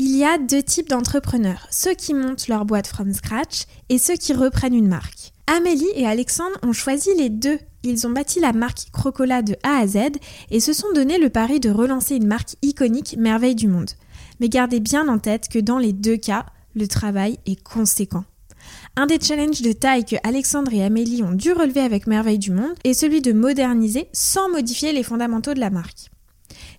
Il y a deux types d'entrepreneurs, ceux qui montent leur boîte from scratch et ceux qui reprennent une marque. Amélie et Alexandre ont choisi les deux. Ils ont bâti la marque Crocola de A à Z et se sont donné le pari de relancer une marque iconique merveille du monde. Mais gardez bien en tête que dans les deux cas, le travail est conséquent. Un des challenges de taille que Alexandre et Amélie ont dû relever avec Merveille du Monde est celui de moderniser sans modifier les fondamentaux de la marque.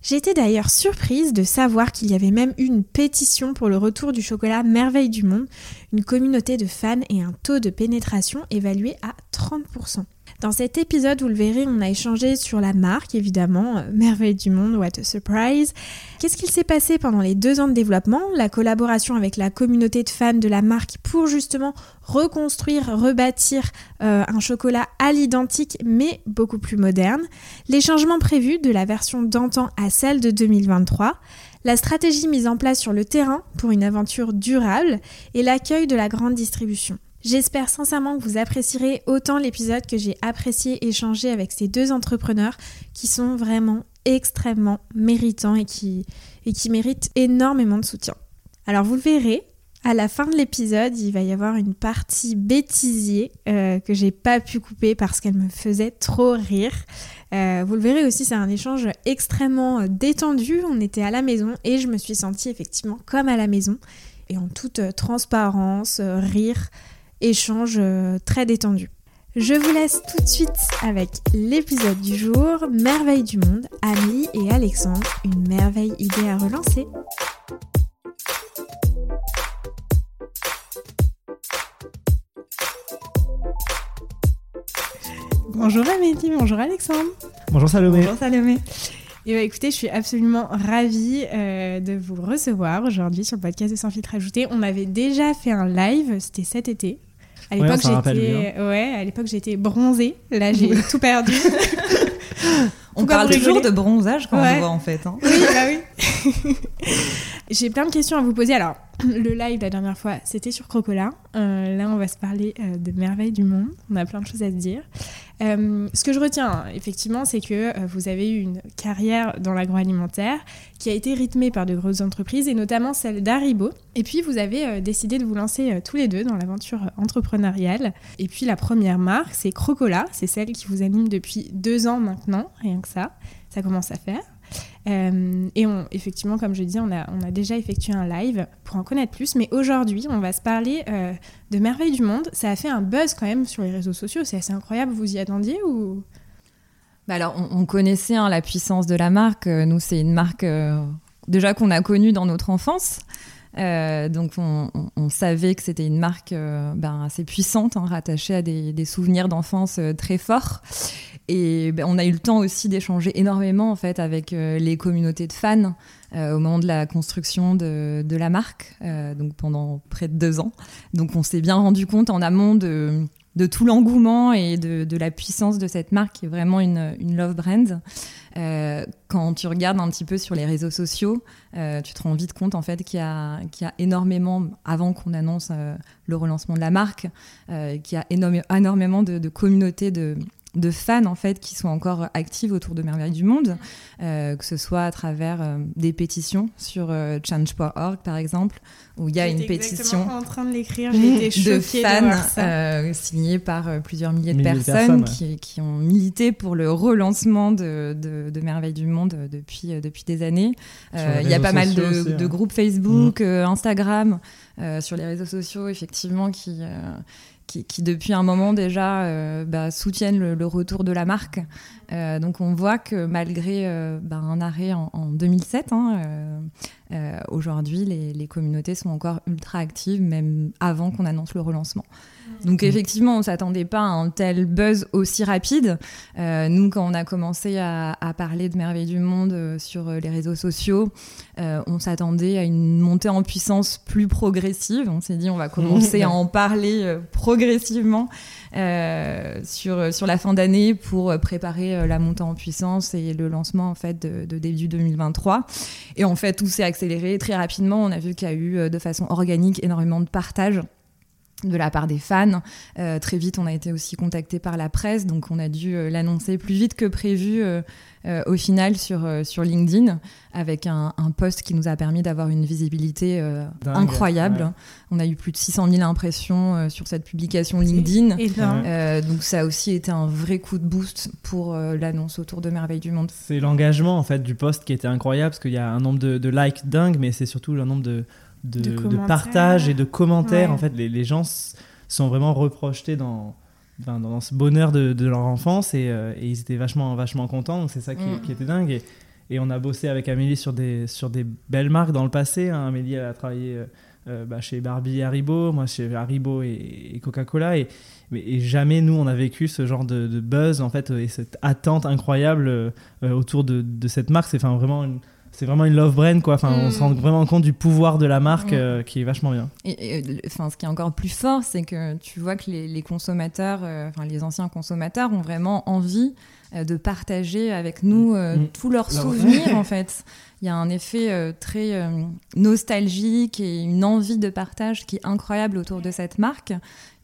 Été d'ailleurs surprise de savoir qu'il y avait même une pétition pour le retour du chocolat Merveille du Monde, une communauté de fans et un taux de pénétration évalué à 30%. Dans cet épisode, vous le verrez, on a échangé sur la marque, évidemment, euh, Merveille du Monde, what a surprise. Qu'est-ce qu'il s'est passé pendant les deux ans de développement, la collaboration avec la communauté de fans de la marque pour justement reconstruire, rebâtir euh, un chocolat à l'identique mais beaucoup plus moderne, les changements prévus de la version d'antan à celle de 2023, la stratégie mise en place sur le terrain pour une aventure durable et l'accueil de la grande distribution. J'espère sincèrement que vous apprécierez autant l'épisode que j'ai apprécié échanger avec ces deux entrepreneurs qui sont vraiment extrêmement méritants et qui, et qui méritent énormément de soutien. Alors vous le verrez, à la fin de l'épisode, il va y avoir une partie bêtisier euh, que j'ai pas pu couper parce qu'elle me faisait trop rire. Euh, vous le verrez aussi, c'est un échange extrêmement détendu. On était à la maison et je me suis sentie effectivement comme à la maison et en toute transparence, rire échange euh, très détendu. Je vous laisse tout de suite avec l'épisode du jour, Merveille du monde, Amélie et Alexandre, une merveille idée à relancer. Bonjour Amélie, bonjour Alexandre. Bonjour Salomé. Bonjour Salomé. Et bah écoutez, je suis absolument ravie euh, de vous recevoir aujourd'hui sur le podcast de Sans filtre ajouté. On avait déjà fait un live, c'était cet été, à l'époque, j'étais ouais, à l'époque j'étais bronzée. Là, j'ai tout perdu. on parle toujours de bronzage quand on voit en fait. Hein. Oui, bah oui. j'ai plein de questions à vous poser. Alors, le live la dernière fois, c'était sur Crocola. Euh, là, on va se parler euh, de merveilles du monde. On a plein de choses à se dire. Euh, ce que je retiens, effectivement, c'est que vous avez eu une carrière dans l'agroalimentaire qui a été rythmée par de grosses entreprises et notamment celle d'Aribo. Et puis, vous avez décidé de vous lancer tous les deux dans l'aventure entrepreneuriale. Et puis, la première marque, c'est Crocola. C'est celle qui vous anime depuis deux ans maintenant, rien que ça. Ça commence à faire. Euh, et effectivement, comme je dis, on a, déjà effectué un live pour en connaître plus. Mais aujourd'hui, on va se parler euh, de Merveille du Monde. Ça a fait un buzz quand même sur les réseaux sociaux. C'est assez incroyable. Vous y attendiez ou? Bah alors, on, connaissait hein, la puissance de la marque. Euh, nous, c'est une marque déjà qu'on a connue dans notre enfance. donc on, savait que c'était une marque ben, assez puissante, hein, rattachée à des souvenirs d'enfance très forts. Et ben, on a eu le temps aussi d'échanger énormément en fait avec euh, les communautés de fans euh, au moment de la construction de, la marque, euh, donc pendant près de deux ans. Donc on s'est bien rendu compte en amont de, tout l'engouement et de, la puissance de cette marque qui est vraiment une, love brand. quand tu regardes un petit peu sur les réseaux sociaux, tu te rends vite compte en fait qu'il y, a énormément, avant qu'on annonce le relancement de la marque, qu'il y a énormément de, de communautés de, de fans en fait qui sont encore actives autour de Merveille du Monde, euh, que ce soit à travers euh, des pétitions sur euh, change.org par exemple, où il y a une pétition en train de l'écrire, de fans signée par plusieurs milliers de personnes, Qui, ont milité pour le relancement de, de, Merveille du Monde depuis, depuis des années. Il y a pas mal de, de, groupes Facebook, mmh. Instagram, sur les réseaux sociaux effectivement qui qui, depuis un moment déjà euh, bah, soutiennent le, retour de la marque. Euh, donc on voit que malgré euh, bah, un arrêt en, 2007, hein, aujourd'hui les, les, communautés sont encore ultra actives, même avant qu'on annonce le relancement. Donc effectivement, on s'attendait pas à un tel buzz aussi rapide. Euh, nous, quand on a commencé à, parler de Merveille du Monde euh, sur euh, les réseaux sociaux, on s'attendait à une montée en puissance plus progressive. On s'est dit, on va commencer à en parler progressivement sur, sur la fin d'année pour préparer la montée en puissance et le lancement en fait de, de début 2023. Et en fait, tout s'est accéléré très rapidement. On a vu qu'il y a eu de façon organique énormément de partage de la part des fans. Euh, très vite, on a été aussi contacté par la presse, donc on a dû euh, l'annoncer plus vite que prévu euh, au final sur, sur LinkedIn, avec un, post qui nous a permis d'avoir une visibilité incroyable. On a eu plus de 600 000 impressions sur cette publication LinkedIn. donc ça a aussi été un vrai coup de boost pour l'annonce autour de Merveille du Monde. C'est l'engagement en fait du post qui était incroyable, parce qu'il y a un nombre de, de likes dingue, mais c'est surtout le nombre de de, partage et de commentaires. En fait, les, gens sont vraiment reprojetés dans, dans, ce bonheur de, leur enfance euh, et, ils étaient vachement, vachement contents. Donc c'est ça qui, mm. était dingue. Et, et, on a bossé avec Amélie sur des, sur des belles marques dans le passé. Hein. Amélie, elle a travaillé euh, euh, bah, chez Barbie et Haribo, moi chez Haribo et, Coca-Cola. Et, et, jamais nous, on a vécu ce genre de, buzz en fait et cette attente incroyable autour de, de cette marque. C'est enfin, vraiment une c'est vraiment une love brand quoi. Enfin, on se rend mm. vraiment compte du pouvoir de la marque mm. euh, qui est vachement bien. Et, enfin, ce qui est encore plus fort, c'est que tu vois que les, consommateurs, euh, enfin les anciens consommateurs, ont vraiment envie euh, de partager avec nous mm. tous leurs souvenirs en fait. Il y a un effet très nostalgique et une envie de partage qui est incroyable autour de cette marque.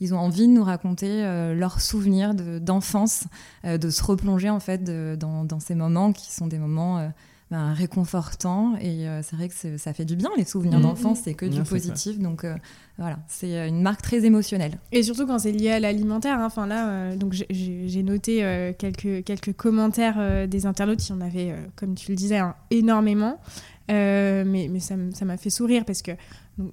Ils ont envie de nous raconter leurs souvenirs d'enfance, de, se replonger en fait dans, dans, ces moments qui sont des moments ben, réconfortant. Et euh, c'est vrai que ça fait du bien, les souvenirs mmh. d'enfance, c'est que du positif. Donc euh, voilà, c'est euh, une marque très émotionnelle. Et surtout quand c'est lié à l'alimentaire. Hein. Enfin là, donc j'ai noté quelques, quelques commentaires des internautes. Il y en avait, comme tu le disais, hein, énormément. mais, mais ça m'a fait sourire parce que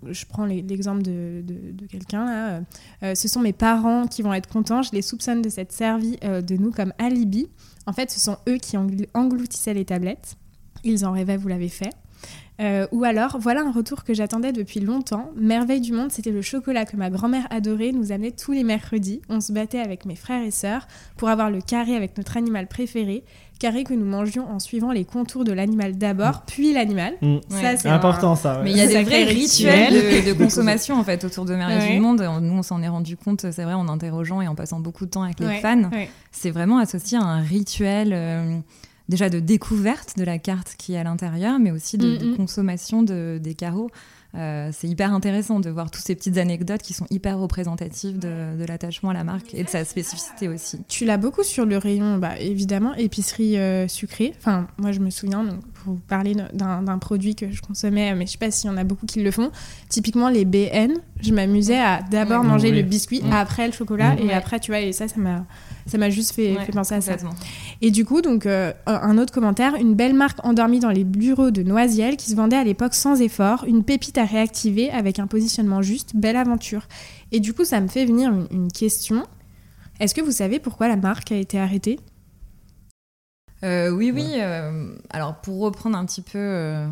je prends l'exemple de, de, quelqu'un. ce sont mes parents qui vont être contents. Je les soupçonne de s'être servi de nous comme alibi. En fait, ce sont eux qui engloutissaient les tablettes. Ils en rêvaient, vous l'avez fait. Euh, ou alors, voilà un retour que j'attendais depuis longtemps. Merveille du monde, c'était le chocolat que ma grand-mère adorait, nous amenait tous les mercredis. On se battait avec mes frères et sœurs pour avoir le carré avec notre animal préféré, carré que nous mangions en suivant les contours de l'animal d'abord, mm. puis l'animal. Mm. Ça, c'est important ça. Mais il y a des vrais rituels de, consommation en fait autour de Merveille du monde. Nous, on s'en est rendu compte, c'est vrai, en interrogeant et en passant beaucoup de temps avec les fans. C'est vraiment associé à un rituel. Euh, déjà de découverte de la carte qui est à l'intérieur, mais aussi de, mm, mm. consommation de, des carreaux. Euh, c'est hyper intéressant de voir toutes ces petites anecdotes qui sont hyper représentatives de, l'attachement à la marque et de sa spécificité aussi. Tu l'as beaucoup sur le rayon, bah, évidemment, épicerie euh, sucrée. Enfin, moi, je me souviens, donc, pour vous parler d'un produit que je consommais, mais je sais pas s'il y en a beaucoup qui le font. Typiquement, les BN, je m'amusais à d'abord manger le biscuit, mm. après le chocolat, et après, tu vois, et ça, ça m'a ça m'a juste fait, penser à ça. Et du coup, donc, euh, un autre commentaire une belle marque endormie dans les bureaux de Noisiel qui se vendait à l'époque sans effort, une pépite à réactiver avec un positionnement juste, belle aventure. Et du coup, ça me fait venir une, question. Est-ce que vous savez pourquoi la marque a été arrêtée? Euh, oui, oui. Euh, alors, pour reprendre un petit peu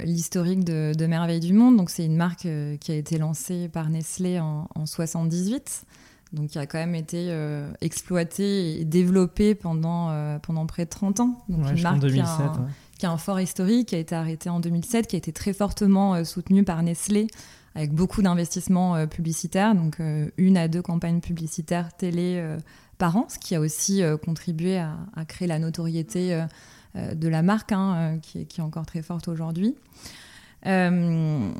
l'historique de, de, Merveille du Monde, donc c'est une marque qui a été lancée par Nestlé en, en 78 donc qui a quand même été euh, exploité et développé pendant, euh, pendant près de 30 ans. Donc une marque qui, a un, fort historique, qui a été arrêtée en 2007, qui a été très fortement euh, soutenue par Nestlé, avec beaucoup d'investissements publicitaires, donc une à deux campagnes publicitaires télé par an, ce qui a aussi contribué à, créer la notoriété de la marque, hein, qui, qui, est encore très forte aujourd'hui. Euh,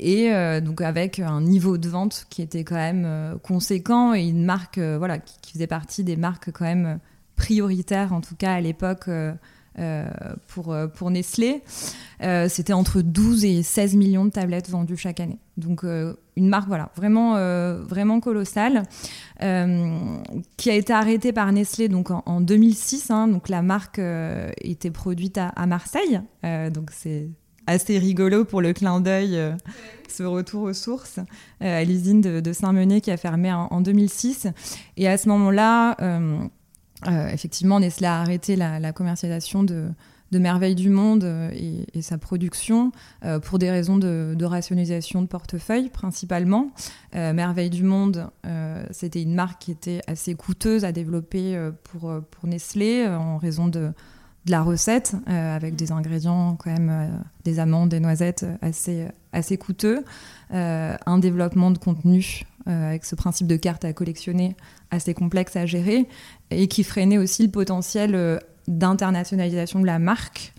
et euh, donc avec un niveau de vente qui était quand même euh, conséquent et une marque voilà, qui, faisait partie des marques quand même prioritaires, en tout cas à l'époque. pour, pour Nestlé, c'était entre 12 et 16 millions de tablettes vendues chaque année. Donc une marque voilà, vraiment, vraiment colossale, qui a été arrêtée par Nestlé donc, en, 2006. Hein. donc la marque était produite à, à Marseille, donc c'est assez rigolo pour le clin d'œil, euh, ce retour aux sources euh, à l'usine de, Saint-Menet qui a fermé en, 2006. Et à ce moment-là, euh, effectivement, Nestlé a arrêté la, commercialisation de, de Merveille du Monde et, sa production pour des raisons de, rationalisation de portefeuille principalement. Merveille du Monde, c'était une marque qui était assez coûteuse à développer pour Nestlé en raison de de la recette euh, avec des ingrédients quand même euh, des amandes, des noisettes euh, assez, assez coûteux, un développement de contenu avec ce principe de carte à collectionner assez complexe à gérer et qui freinait aussi le potentiel d'internationalisation de la marque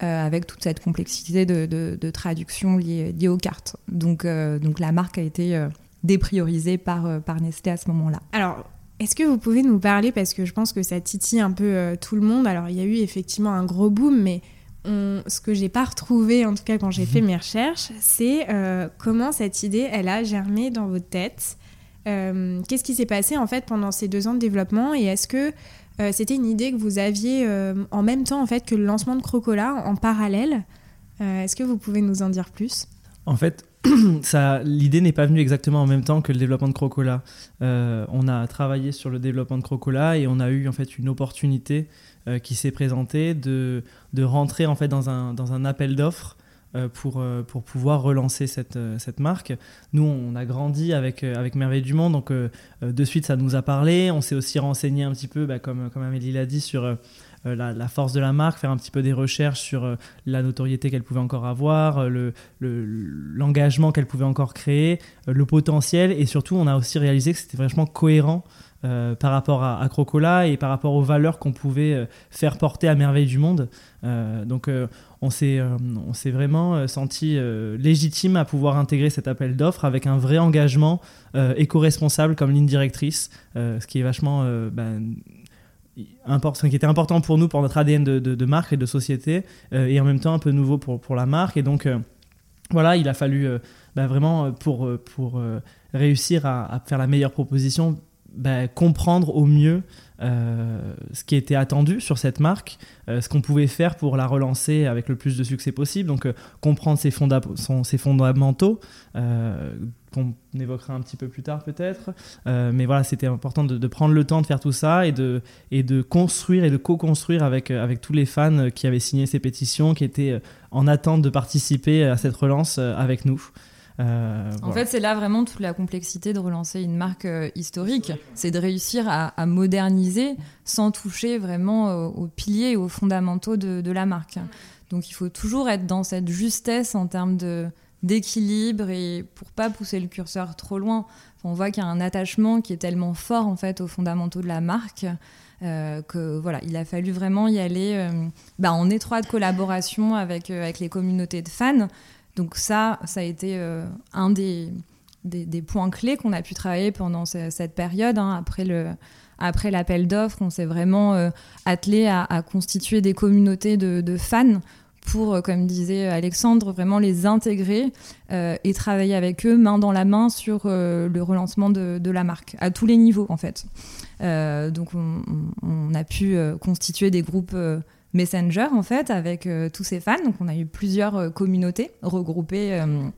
avec toute cette complexité de, de, traduction liée, liée, aux cartes. Donc, donc la marque a été dépriorisé par, par Nestlé à ce moment-là. Alors, est-ce que vous pouvez nous parler, parce que je pense que ça titille un peu tout le monde, alors il y a eu effectivement un gros boom, mais ce que j'ai pas retrouvé, en tout cas quand j'ai fait mhm. mes recherches, c'est comment cette idée, elle a germé dans votre tête. Qu'est-ce qui s'est passé en fait pendant ces deux ans de développement et est-ce que euh, c'était une idée que vous aviez euh, en même temps en fait que le lancement de Crocola en parallèle? Euh, est-ce que vous pouvez nous en dire plus? En fait, l'idée n'est pas venue exactement en même temps que le développement de Crocola. on a travaillé sur le développement de Crocola et on a eu en fait une opportunité qui s'est présentée de, de rentrer en fait dans un, dans un appel d'offres euh, pour, euh, pour pouvoir relancer cette, euh, cette marque. Nous, on a grandi avec, avec Merveille du Monde, donc de suite, ça nous a parlé. On s'est aussi renseigné un petit peu, bah, comme, comme Amélie l'a dit, sur la, force de la marque, faire un petit peu des recherches sur la notoriété qu'elle pouvait encore avoir, l'engagement le, qu'elle pouvait encore créer, le potentiel, et surtout, on a aussi réalisé que c'était vraiment cohérent par rapport à, Crocola et par rapport aux valeurs qu'on pouvait faire porter à Merveille du Monde. donc on s'est euh, vraiment euh, senti euh, légitime à pouvoir intégrer cet appel d'offres avec un vrai engagement éco-responsable comme ligne directrice, ce qui est vachement ben, important, qui était important pour nous, pour notre ADN de, marque et de société, et en même temps un peu nouveau pour, la marque. Et donc, voilà, il a fallu ben, vraiment, pour, réussir à, faire la meilleure proposition, ben, comprendre au mieux euh, ce qui était attendu sur cette marque, euh, ce qu'on pouvait faire pour la relancer avec le plus de succès possible. Donc, euh, comprendre ses fondamentaux, qu'on évoquera un petit peu plus tard peut-être. mais voilà, c'était important de, prendre le temps de faire tout ça et de, et de construire et de co-construire avec, avec tous les fans qui avaient signé ces pétitions, qui étaient en attente de participer à cette relance avec nous. Euh, en fait, c'est là vraiment toute la complexité de relancer une marque euh, historique. C'est de réussir à, moderniser sans toucher vraiment euh, aux piliers et aux fondamentaux de, la marque. Donc il faut toujours être dans cette justesse en termes de d'équilibre et pour pas pousser le curseur trop loin. on voit qu'il y a un attachement qui est tellement fort en fait aux fondamentaux de la marque que voilà, il a fallu vraiment y aller bah, en étroite collaboration avec, avec les communautés de fans donc ça, ça a été euh, un des, des, points clés qu'on a pu travailler pendant cette période. Hein. après le après l'appel d'offres, on s'est vraiment euh, attelé à, constituer des communautés de, fans pour, euh, comme disait Alexandre, vraiment les intégrer et travailler avec eux main dans la main sur le relancement de, la marque, à tous les niveaux en fait. donc on, a pu constituer des groupes Messenger en fait avec euh, tous ces fans. Donc on a eu plusieurs euh, communautés regroupées euh,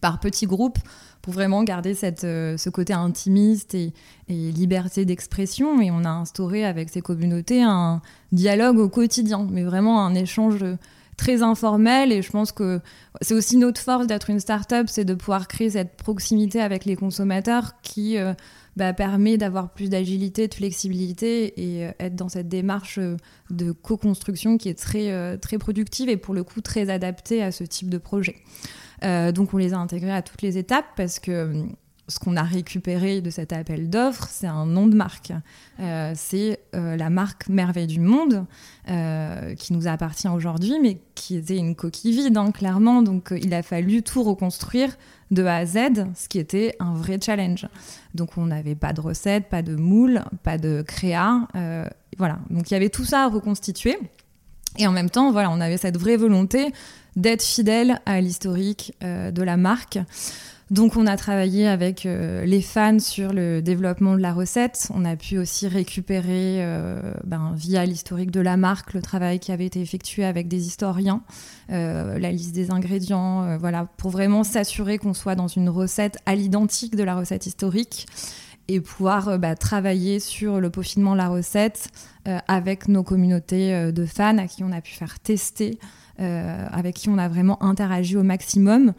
par petits groupes pour vraiment garder cette, ce côté intimiste et, liberté d'expression. Et on a instauré avec ces communautés un dialogue au quotidien, mais vraiment un échange très informel. Et je pense que c'est aussi notre force d'être une start-up, c'est de pouvoir créer cette proximité avec les consommateurs qui bah, permet d'avoir plus d'agilité, de flexibilité et euh, être dans cette démarche euh, de co-construction qui est très, euh, très productive et pour le coup très adaptée à ce type de projet. donc on les a intégrés à toutes les étapes parce que ce qu'on a récupéré de cet appel d'offres, c'est un nom de marque. Euh, c'est euh, la marque Merveille du Monde, euh, qui nous appartient aujourd'hui, mais qui était une coquille vide, hein, clairement. Donc il a fallu tout reconstruire de A à Z, ce qui était un vrai challenge. Donc on n'avait pas de recette, pas de moule, pas de créa. voilà. Donc il y avait tout ça à reconstituer. Et en même temps, voilà, on avait cette vraie volonté d'être fidèle à l'historique de la marque. Donc on a travaillé avec euh, les fans sur le développement de la recette. On a pu aussi récupérer euh, ben, via l'historique de la marque le travail qui avait été effectué avec des historiens, euh, la liste des ingrédients, voilà, pour vraiment s'assurer qu'on soit dans une recette à l'identique de la recette historique et pouvoir bah, travailler sur le peaufinement de la recette avec nos communautés de fans à qui on a pu faire tester, avec qui on a vraiment interagi au maximum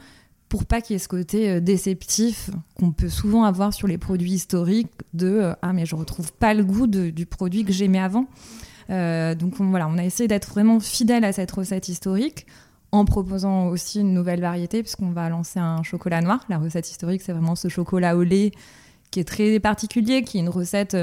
pour pas qu'il y ait ce côté euh, déceptif qu'on peut souvent avoir sur les produits historiques de euh, ah mais je retrouve pas le goût du produit que j'aimais avant. Euh, donc on, voilà, on a essayé d'être vraiment fidèle à cette recette historique en proposant aussi une nouvelle variété puisqu'on va lancer un chocolat noir. La recette historique, c'est vraiment ce chocolat au lait qui est très particulier, qui est une recette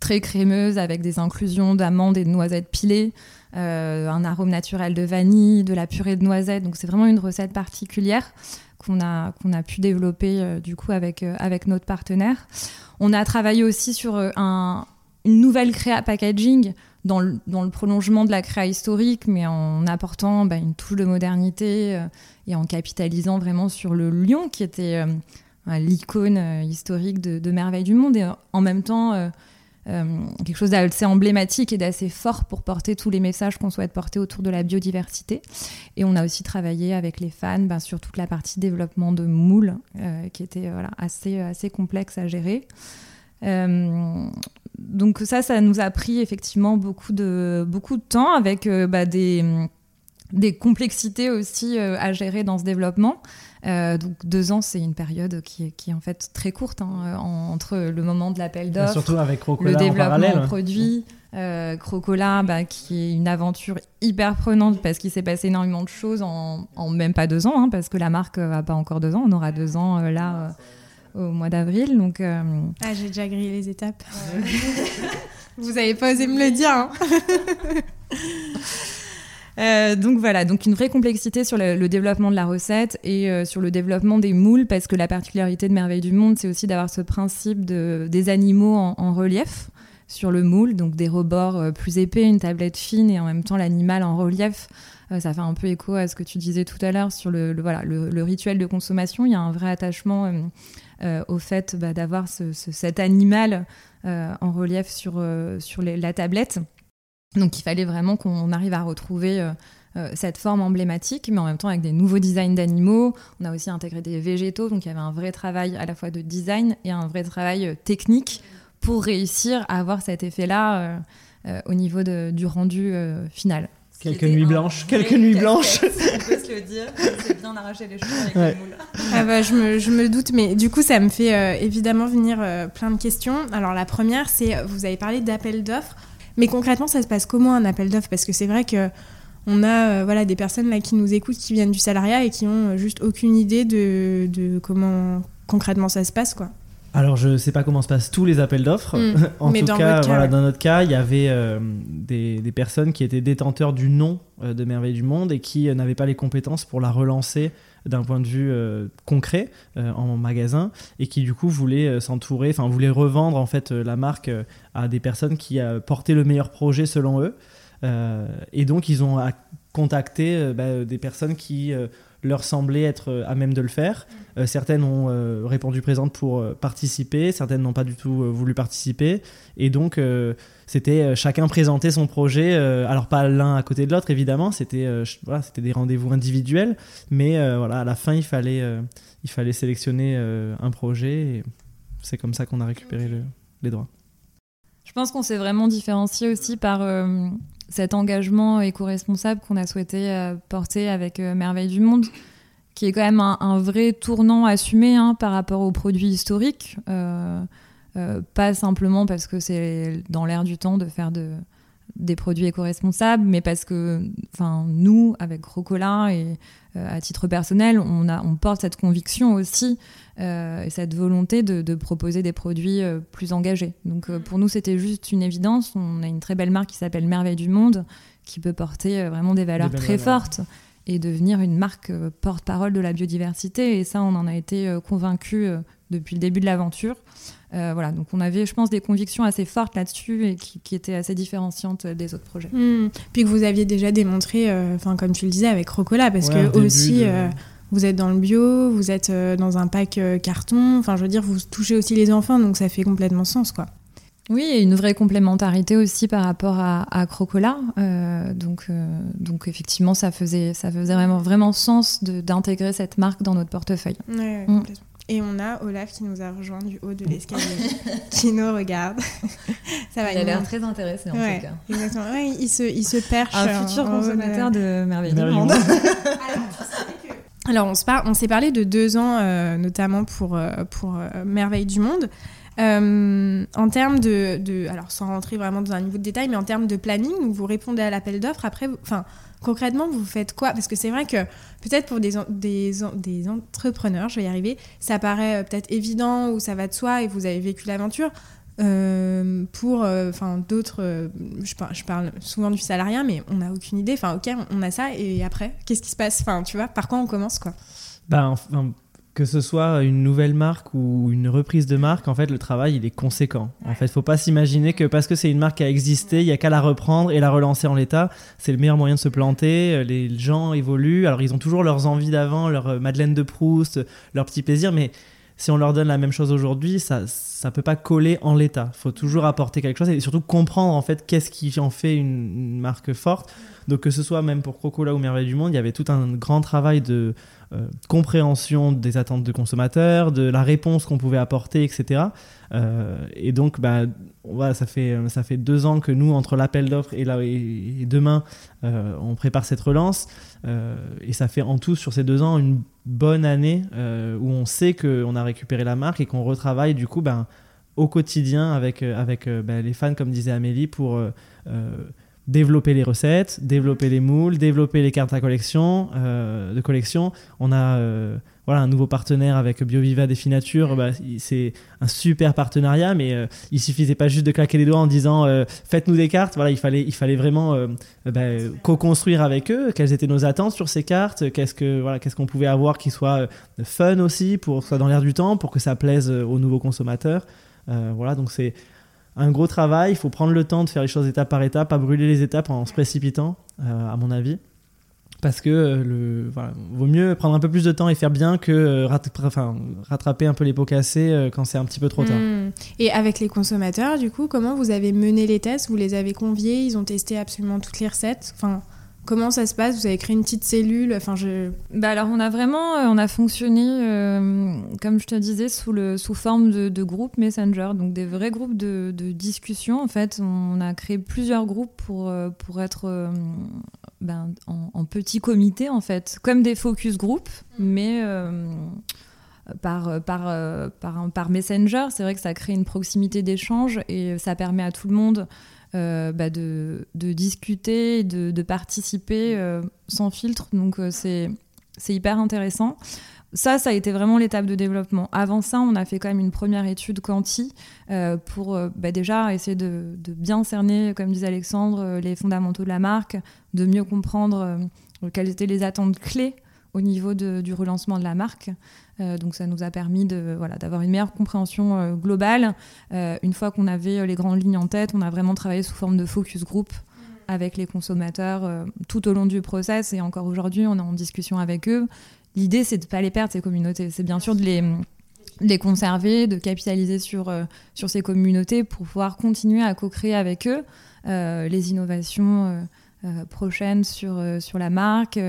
très crémeuse avec des inclusions d'amandes et de noisettes pilées. Euh, un arôme naturel de vanille, de la purée de noisettes. Donc c'est vraiment une recette particulière qu'on a, a pu développer du coup avec, avec notre partenaire. On a travaillé aussi sur un, une nouvelle créa packaging dans le, dans le, prolongement de la créa historique, mais en apportant bah, une touche de modernité et en capitalisant vraiment sur le lion qui était l'icône historique de, de Merveille du Monde. Et en même temps, euh, quelque chose d'assez emblématique et d'assez fort pour porter tous les messages qu'on souhaite porter autour de la biodiversité. Et on a aussi travaillé avec les fans ben, sur toute la partie développement de moules, euh, qui était voilà, assez, assez complexe à gérer. Euh, donc ça, ça nous a pris effectivement beaucoup de, beaucoup de temps avec bah, des, des complexités aussi à gérer dans ce développement. Euh, donc deux ans, c'est une période qui est, qui est, en fait très courte hein, entre le moment de l'appel d'offres, surtout avec le développement produit. Euh, Crocola, bah, qui est une aventure hyper prenante parce qu'il s'est passé énormément de choses en, même pas deux ans, hein, parce que la marque n'a pas encore deux ans, on aura deux ans euh, là au mois d'avril. Donc, Ah, j'ai déjà grillé les étapes. Vous n'avez pas osé me le dire. Hein. Euh, donc voilà, donc une vraie complexité sur le, développement de la recette et euh, sur le développement des moules, parce que la particularité de Merveille du Monde, c'est aussi d'avoir ce principe de, des animaux en, relief sur le moule, donc des rebords euh, plus épais, une tablette fine et en même temps l'animal en relief. ça fait un peu écho à ce que tu disais tout à l'heure sur le, voilà, le, rituel de consommation. Il y a un vrai attachement au fait bah, d'avoir ce, cet animal en relief sur, sur la tablette. Donc il fallait vraiment qu'on arrive à retrouver euh, euh, cette forme emblématique, mais en même temps avec des nouveaux designs d'animaux. On a aussi intégré des végétaux, donc il y avait un vrai travail à la fois de design et un vrai travail euh, technique pour réussir à avoir cet effet-là au niveau du rendu final. Quelques nuits blanches, quelques nuits blanches. On peut se le dire, c'est bien arracher les cheveux avec ouais. les moules. Ah bah, je, me, je, me, doute, mais du coup, ça me fait évidemment venir plein de questions. Alors, la première, c'est vous avez parlé d'appel d'offres. Mais concrètement, ça se passe comment un appel d'offres? Parce que c'est vrai que on a euh, voilà, des personnes là qui nous écoutent, qui viennent du salariat et qui ont euh, juste aucune idée de, de comment concrètement ça se passe. quoi. Alors, je ne sais pas comment se passent tous les appels d'offres. Hmm. en tout cas, voilà, dans notre cas, il y avait euh, des, des, personnes qui étaient détenteurs du nom de Merveille du Monde et qui n'avaient pas les compétences pour la relancer d'un point de vue euh, concret euh, en magasin et qui du coup voulait euh, s'entourer, enfin voulait revendre en fait la marque à des personnes qui portaient le meilleur projet selon eux. et donc ils ont contacté bah, des personnes qui leur semblaient être à même de le faire. certaines ont répondu présentes pour participer, certaines n'ont pas du tout voulu participer. Et donc c'était euh, chacun présenter son projet, euh, alors pas l'un à côté de l'autre évidemment, c'était euh, voilà, des rendez-vous individuels, mais voilà, à la fin il fallait, il fallait sélectionner un projet et c'est comme ça qu'on a récupéré les droits. Je pense qu'on s'est vraiment différencié aussi par cet engagement éco-responsable qu'on a souhaité porter avec Merveille du Monde, qui est quand même un, vrai tournant assumé hein, par rapport aux produits historiques. Euh, pas simplement parce que c'est dans l'air du temps de faire de, des produits éco-responsables, mais parce que nous, avec Rocola et euh, à titre personnel, on, a, on porte cette conviction aussi euh, et cette volonté de, proposer des produits plus engagés. Donc pour nous, c'était juste une évidence. On a une très belle marque qui s'appelle Merveille du Monde, qui peut porter vraiment des valeurs très fortes et devenir une marque porte-parole de la biodiversité. Et ça, on en a été convaincus depuis le début de l'aventure. Euh, voilà, donc on avait, je pense, des convictions assez fortes là-dessus et qui, étaient assez différenciantes des autres projets. Hmm. Puis que vous aviez déjà démontré, euh, enfin comme tu le disais, avec Rocola, parce que aussi. Euh, vous êtes dans le bio, vous êtes dans un pack carton, enfin je veux dire, vous touchez aussi les enfants, donc ça fait complètement sens quoi. Oui, et une vraie complémentarité aussi par rapport à, à Crocola. donc, donc effectivement, ça faisait, ça faisait vraiment, vraiment sens d'intégrer cette marque dans notre portefeuille. Ouais, mm. complètement. Et on a Olaf qui nous a rejoint du haut de l'escalier, qui nous regarde. Ça va, il a l'air très intéressé en tout cas. Exactement. il, se, il se perche. Un futur consommateur de, merveille du monde. Alors, on, se on s'est parlé de deux ans, euh, notamment pour, euh, pour euh, Merveille du Monde. en termes de, de, Alors, sans rentrer vraiment dans un niveau de détail, mais en termes de planning, vous répondez à l'appel d'offres. Après, enfin, concrètement, vous faites quoi? Parce que c'est vrai que peut-être pour des, des, des, entrepreneurs, je vais y arriver, ça paraît euh, peut-être évident ou ça va de soi et vous avez vécu l'aventure. Euh, pour euh, d'autres je, parle souvent du salariat mais on n'a aucune idée. Enfin ok on a ça et après qu'est-ce qui se passe? Enfin tu vois par quoi on commence quoi? Bah, que ce soit une nouvelle marque ou une reprise de marque, en fait, le travail, il est conséquent. En fait, faut pas s'imaginer que parce que c'est une marque qui a existé, il y a qu'à la reprendre et la relancer en l'état. C'est le meilleur moyen de se planter. Les gens évoluent. Alors, ils ont toujours leurs envies d'avant, leur euh, Madeleine de Proust, leurs petits plaisirs, mais si on leur donne la même chose aujourd'hui, ça ça peut pas coller en l'état. Il faut toujours apporter quelque chose et surtout comprendre en fait qu'est-ce qui en fait une, marque forte. Donc que ce soit même pour Crocola ou Merveille du Monde, il y avait tout un grand travail de euh, compréhension des attentes de consommateurs, de la réponse qu'on pouvait apporter, etc. Euh, et donc, bah, voilà, ça, fait, ça fait deux ans que nous, entre l'appel d'offres et, et, demain, euh, on prépare cette relance. et ça fait en tout, sur ces deux ans, une bonne année où on sait qu'on a récupéré la marque et qu'on retravaille du coup ben, au quotidien avec, avec ben, les fans, comme disait Amélie, pour développer les recettes, développer les moules, développer les cartes à collection, euh, de collection. On a euh, voilà, un nouveau partenaire avec BioViva Définature. Bah, c'est un super partenariat, mais euh, il suffisait pas juste de claquer les doigts en disant faites-nous des cartes. Voilà, il fallait, il fallait vraiment bah, co-construire avec eux quelles étaient nos attentes sur ces cartes, qu'est-ce que voilà, qu'est-ce qu'on pouvait avoir qui soit fun aussi, pour soit dans l'air du temps, pour que ça plaise aux nouveaux consommateurs. voilà, donc c'est un gros travail. Il faut prendre le temps de faire les choses étape par étape, pas brûler les étapes en se précipitant, euh, à mon avis. Parce que euh, le, vaut mieux prendre un peu plus de temps et faire bien que euh, rattraper un peu les pots cassés quand c'est un petit peu trop tard. Hmm. Et avec les consommateurs, du coup, comment vous avez mené les tests? Vous les avez conviés Ils ont testé absolument toutes les recettes? Enfin, Comment ça se passe? Vous avez créé une petite cellule? Enfin, je... bah alors on a vraiment euh, on a fonctionné, euh, comme je te disais, sous, le, sous forme de, de groupes Messenger, donc des vrais groupes de, de, discussion. En fait, on a créé plusieurs groupes pour, euh, pour être ben, en, en, petit comité, en fait, comme des focus group, mais par, par, par, par Messenger. C'est vrai que ça crée une proximité d'échange et ça permet à tout le monde euh, bah de, discuter, de, participer euh, sans filtre. Donc euh, c'est hyper intéressant. Ça, ça a été vraiment l'étape de développement. Avant ça, on a fait quand même une première étude quanti pour bah déjà essayer de, de, bien cerner, comme disait Alexandre, les fondamentaux de la marque, de mieux comprendre quelles étaient les attentes clés au niveau du relancement de la marque. Euh, donc ça nous a permis de, voilà, d'avoir une meilleure compréhension euh, globale. Euh, une fois qu'on avait les grandes lignes en tête, on a vraiment travaillé sous forme de focus group avec les consommateurs tout au long du process et encore aujourd'hui on est en discussion avec eux. L'idée c'est de ne pas les perdre ces communautés, c'est bien sûr de les, les conserver, de capitaliser sur, sur ces communautés pour pouvoir continuer à co-créer avec eux les innovations prochaines sur, sur la marque,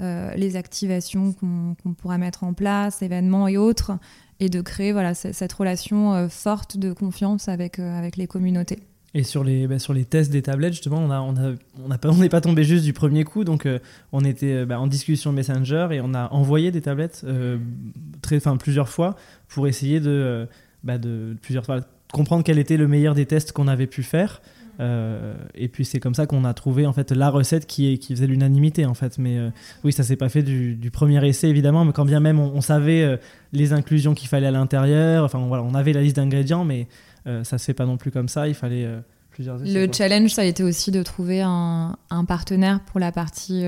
euh, les activations qu'on pourra mettre en place, événements et autres, et de créer voilà, cette relation euh, forte de confiance avec, euh, avec les communautés. Et sur les, bah, sur les tests des tablettes, justement, on n'est on a, on pas, tombé juste du premier coup. Donc, on était bah, en discussion Messenger et on a envoyé des tablettes très, plusieurs fois pour essayer de, bah, de plusieurs fois, comprendre quel était le meilleur des tests qu'on avait pu faire. Euh, et puis c'est comme ça qu'on a trouvé en fait la recette qui, qui faisait l'unanimité en fait. Mais euh, oui, ça s'est pas fait du, premier essai évidemment, mais quand bien même on, savait euh, les inclusions qu'il fallait à l'intérieur. Enfin voilà, on avait la liste d'ingrédients, mais ça se fait pas non plus comme ça. Il fallait plusieurs essais. Le challenge, ça a été aussi de trouver un, un partenaire pour la partie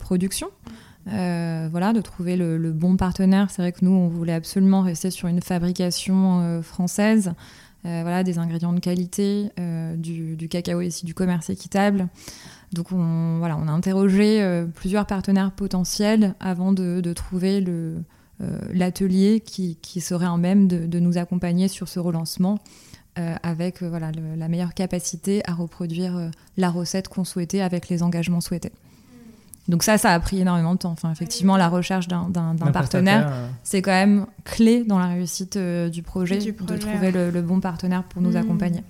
production. voilà, de trouver le, le bon partenaire. C'est vrai que nous, on voulait absolument rester sur une fabrication française. Euh, voilà, des ingrédients de qualité, euh, du, cacao et du commerce équitable. Donc on, voilà, on a interrogé euh, plusieurs partenaires potentiels avant de, trouver l'atelier qui, serait en même de, nous accompagner sur ce relancement avec voilà, la meilleure capacité à reproduire la recette qu'on souhaitait avec les engagements souhaités. Donc ça, ça a pris énormément de temps. Enfin, effectivement, la recherche d'un partenaire, euh. c'est quand même clé dans la réussite euh, du, projet, de trouver le, bon partenaire pour nous mmh. accompagner.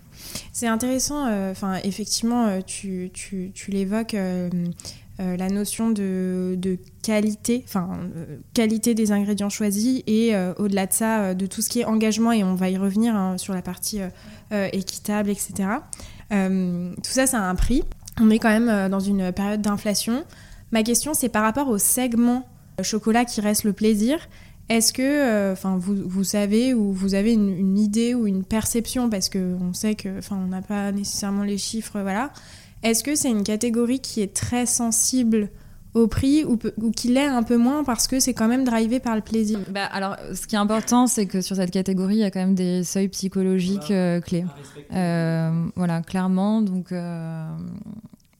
C'est intéressant. Euh, enfin, effectivement, tu, tu, tu l'évoques. la notion de, de qualité, enfin qualité des ingrédients choisis et au-delà de ça, de tout ce qui est engagement et on va y revenir hein, sur la partie équitable, etc. tout ça, ça a un prix. On est quand même dans une période d'inflation. Ma question, c'est par rapport au segment chocolat qui reste le plaisir. Est-ce que, euh, enfin, vous, vous, savez ou vous avez une, idée ou une perception, parce qu'on sait que, enfin, on n'a pas nécessairement les chiffres, voilà. Est-ce que c'est une catégorie qui est très sensible au prix ou, ou qu'il l'est un peu moins parce que c'est quand même drivé par le plaisir? Bah, Alors, ce qui est important, c'est que sur cette catégorie, il y a quand même des seuils psychologiques euh, clés. Euh, voilà, clairement. Donc, euh,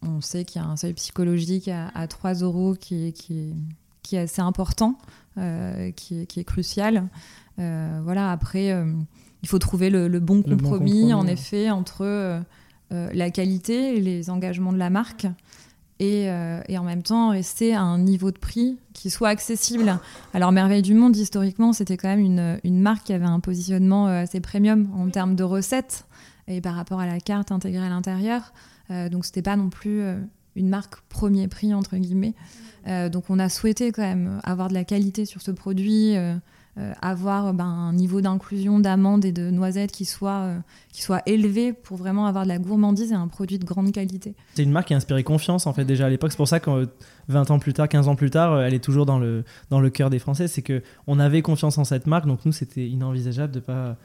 on sait qu'il y a un seuil psychologique à, 3 euros qui, qui, qui, est assez important, qui, qui, est crucial. voilà, après, il faut trouver le, bon, compromis, en effet, entre la qualité et les engagements de la marque. Euh, et, en même temps rester à un niveau de prix qui soit accessible. Alors Merveille du Monde, historiquement, c'était quand même une, une, marque qui avait un positionnement euh, assez premium en termes de recettes et par rapport à la carte intégrée à l'intérieur. Euh, donc c'était pas non plus une marque premier prix, entre guillemets. donc on a souhaité quand même avoir de la qualité sur ce produit. Euh, avoir ben, un niveau d'inclusion d'amandes et de noisettes qui soit, euh, qui soit élevé pour vraiment avoir de la gourmandise et un produit de grande qualité. C'est une marque qui a inspiré confiance en fait déjà à l'époque. C'est pour ça que 20 ans plus tard, 15 ans plus tard, elle est toujours dans le, dans le cœur des Français. C'est qu'on avait confiance en cette marque, donc nous c'était inenvisageable de pas